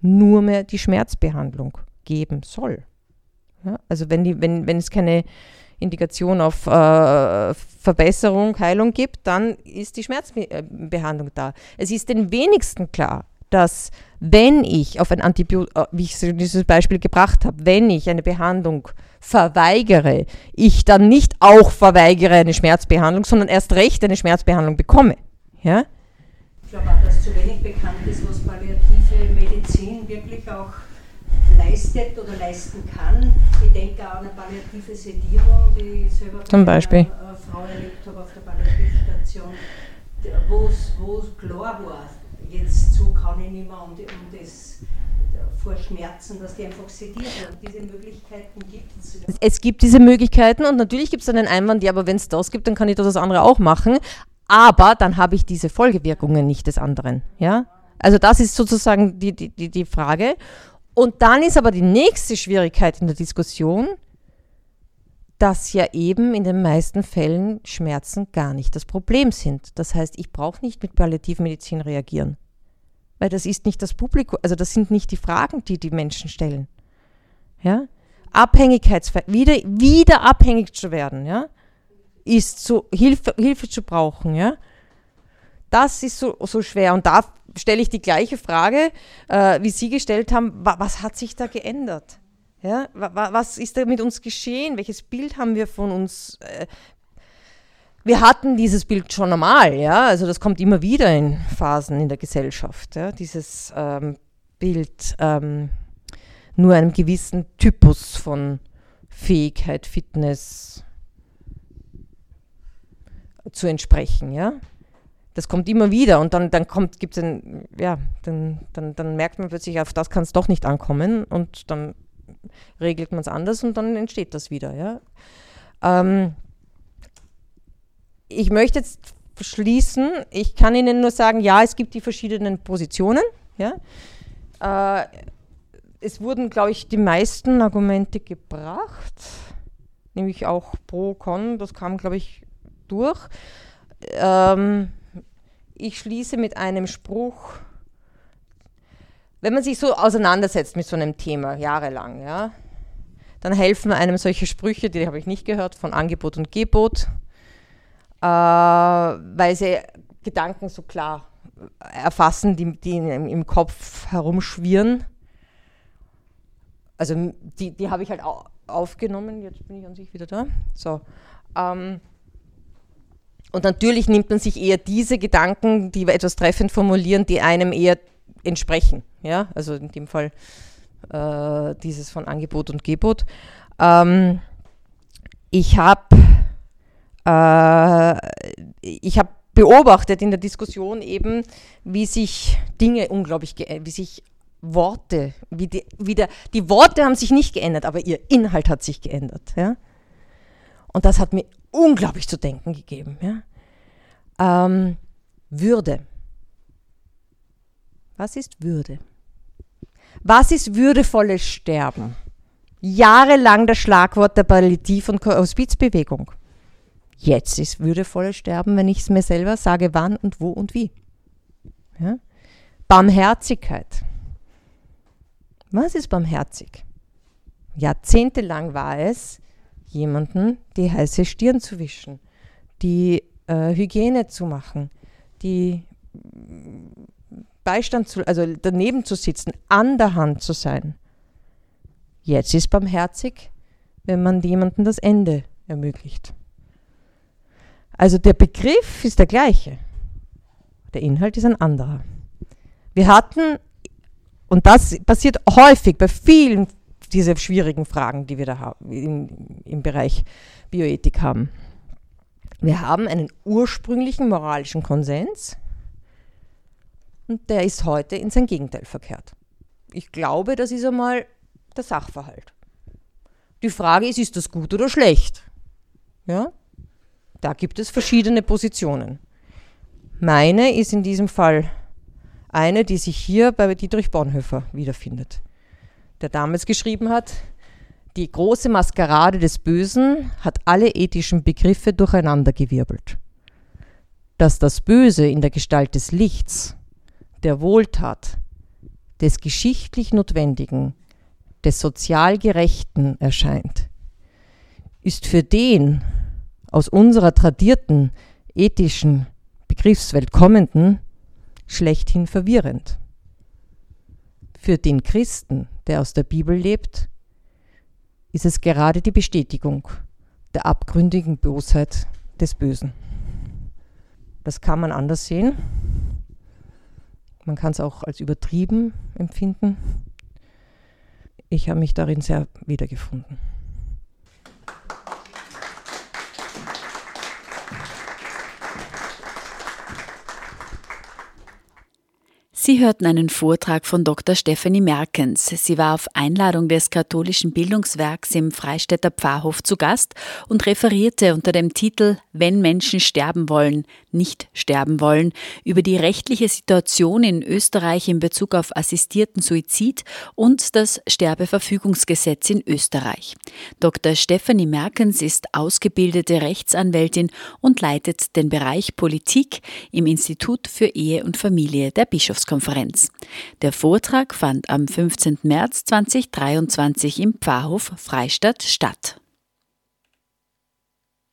nur mehr die Schmerzbehandlung geben soll. Ja, also wenn, die, wenn, wenn es keine Indikation auf äh, Verbesserung, Heilung gibt, dann ist die Schmerzbehandlung da. Es ist den wenigsten klar, dass wenn ich auf ein Antibiotikum, äh, wie ich dieses Beispiel gebracht habe, wenn ich eine Behandlung verweigere, ich dann nicht auch verweigere eine Schmerzbehandlung, sondern erst recht eine Schmerzbehandlung bekomme. Ja? Ich glaube auch, dass zu wenig bekannt ist, was palliative Medizin wirklich auch leistet oder leisten kann. Ich denke auch an eine palliative Sedierung, die ich selber Zum Beispiel. einer äh, Frau erlebt habe auf der Palliativstation, wo es klar war, jetzt so kann ich nicht mehr um, um das vor Schmerzen, dass die einfach sediert werden. Diese Möglichkeiten gibt es. Es gibt diese Möglichkeiten und natürlich gibt es dann einen Einwand, ja, aber wenn es das gibt, dann kann ich das andere auch machen. Aber dann habe ich diese Folgewirkungen nicht des anderen. Ja? Also das ist sozusagen die, die, die Frage. Und dann ist aber die nächste Schwierigkeit in der Diskussion, dass ja eben in den meisten Fällen Schmerzen gar nicht das Problem sind. Das heißt, ich brauche nicht mit Palliativmedizin reagieren, weil das ist nicht das Publikum, also das sind nicht die Fragen, die die Menschen stellen. Ja? Abhängigkeitsfall, wieder, wieder abhängig zu werden, ja, ist so Hilfe, Hilfe zu brauchen, ja. Das ist so, so schwer und da stelle ich die gleiche Frage, äh, wie Sie gestellt haben, was hat sich da geändert? Ja, was ist da mit uns geschehen? Welches Bild haben wir von uns? Äh, wir hatten dieses Bild schon einmal, ja, also das kommt immer wieder in Phasen in der Gesellschaft, ja, dieses ähm, Bild ähm, nur einem gewissen Typus von Fähigkeit, Fitness zu entsprechen, ja. Das kommt immer wieder und dann, dann kommt, gibt es ein, ja, dann, dann, dann merkt man plötzlich, auf das kann es doch nicht ankommen und dann regelt man es anders und dann entsteht das wieder. Ja. Ähm, ich möchte jetzt schließen, ich kann Ihnen nur sagen, ja, es gibt die verschiedenen Positionen. Ja. Äh, es wurden, glaube ich, die meisten Argumente gebracht, nämlich auch pro, con, das kam, glaube ich, durch. Ähm, ich schließe mit einem Spruch. Wenn man sich so auseinandersetzt mit so einem Thema jahrelang, ja, dann helfen einem solche Sprüche, die habe ich nicht gehört, von Angebot und Gebot, äh, weil sie Gedanken so klar erfassen, die, die im Kopf herumschwirren. Also die, die habe ich halt aufgenommen. Jetzt bin ich an sich wieder da. So. Ähm, und natürlich nimmt man sich eher diese Gedanken, die wir etwas treffend formulieren, die einem eher entsprechen. Ja, also in dem Fall äh, dieses von Angebot und Gebot. Ähm, ich habe äh, ich beobachtet in der Diskussion eben, wie sich Dinge unglaublich, wie sich Worte, wie die, wie der, die Worte haben sich nicht geändert, aber ihr Inhalt hat sich geändert. Ja? Und das hat mir unglaublich zu denken gegeben. Ja? Ähm, Würde. Was ist Würde? Was ist würdevolles Sterben? Jahrelang das Schlagwort der Palliativ- und Hospizbewegung. Jetzt ist würdevolles Sterben, wenn ich es mir selber sage, wann und wo und wie. Ja? Barmherzigkeit. Was ist barmherzig? Jahrzehntelang war es, jemanden die heiße Stirn zu wischen, die äh, Hygiene zu machen, die Beistand zu, also daneben zu sitzen, an der Hand zu sein. Jetzt ist barmherzig, wenn man jemandem das Ende ermöglicht. Also der Begriff ist der gleiche, der Inhalt ist ein anderer. Wir hatten, und das passiert häufig bei vielen dieser schwierigen Fragen, die wir da haben, im, im Bereich Bioethik haben. Wir haben einen ursprünglichen moralischen Konsens und der ist heute in sein Gegenteil verkehrt. Ich glaube, das ist einmal der Sachverhalt. Die Frage ist, ist das gut oder schlecht? Ja? Da gibt es verschiedene Positionen. Meine ist in diesem Fall eine, die sich hier bei Dietrich Bonhoeffer wiederfindet, der damals geschrieben hat, die große Maskerade des Bösen hat alle ethischen Begriffe durcheinandergewirbelt. Dass das Böse in der Gestalt des Lichts, der Wohltat, des geschichtlich Notwendigen, des sozial Gerechten erscheint, ist für den aus unserer tradierten ethischen Begriffswelt kommenden schlechthin verwirrend. Für den Christen, der aus der Bibel lebt, ist es gerade die Bestätigung der abgründigen Bosheit des Bösen. Das kann man anders sehen. Man kann es auch als übertrieben empfinden. Ich habe mich darin sehr wiedergefunden. Sie hörten einen Vortrag von Dr. Stephanie Merkens. Sie war auf Einladung des katholischen Bildungswerks im Freistädter Pfarrhof zu Gast und referierte unter dem Titel Wenn Menschen sterben wollen, nicht sterben wollen, über die rechtliche Situation in Österreich in Bezug auf assistierten Suizid und das Sterbeverfügungsgesetz in Österreich. Dr. Stephanie Merkens ist ausgebildete Rechtsanwältin und leitet den Bereich Politik im Institut für Ehe und Familie der Bischofskonferenz. Bischofskonferenz. Der Vortrag fand am 15. März 2023 im Pfarrhof Freistadt statt.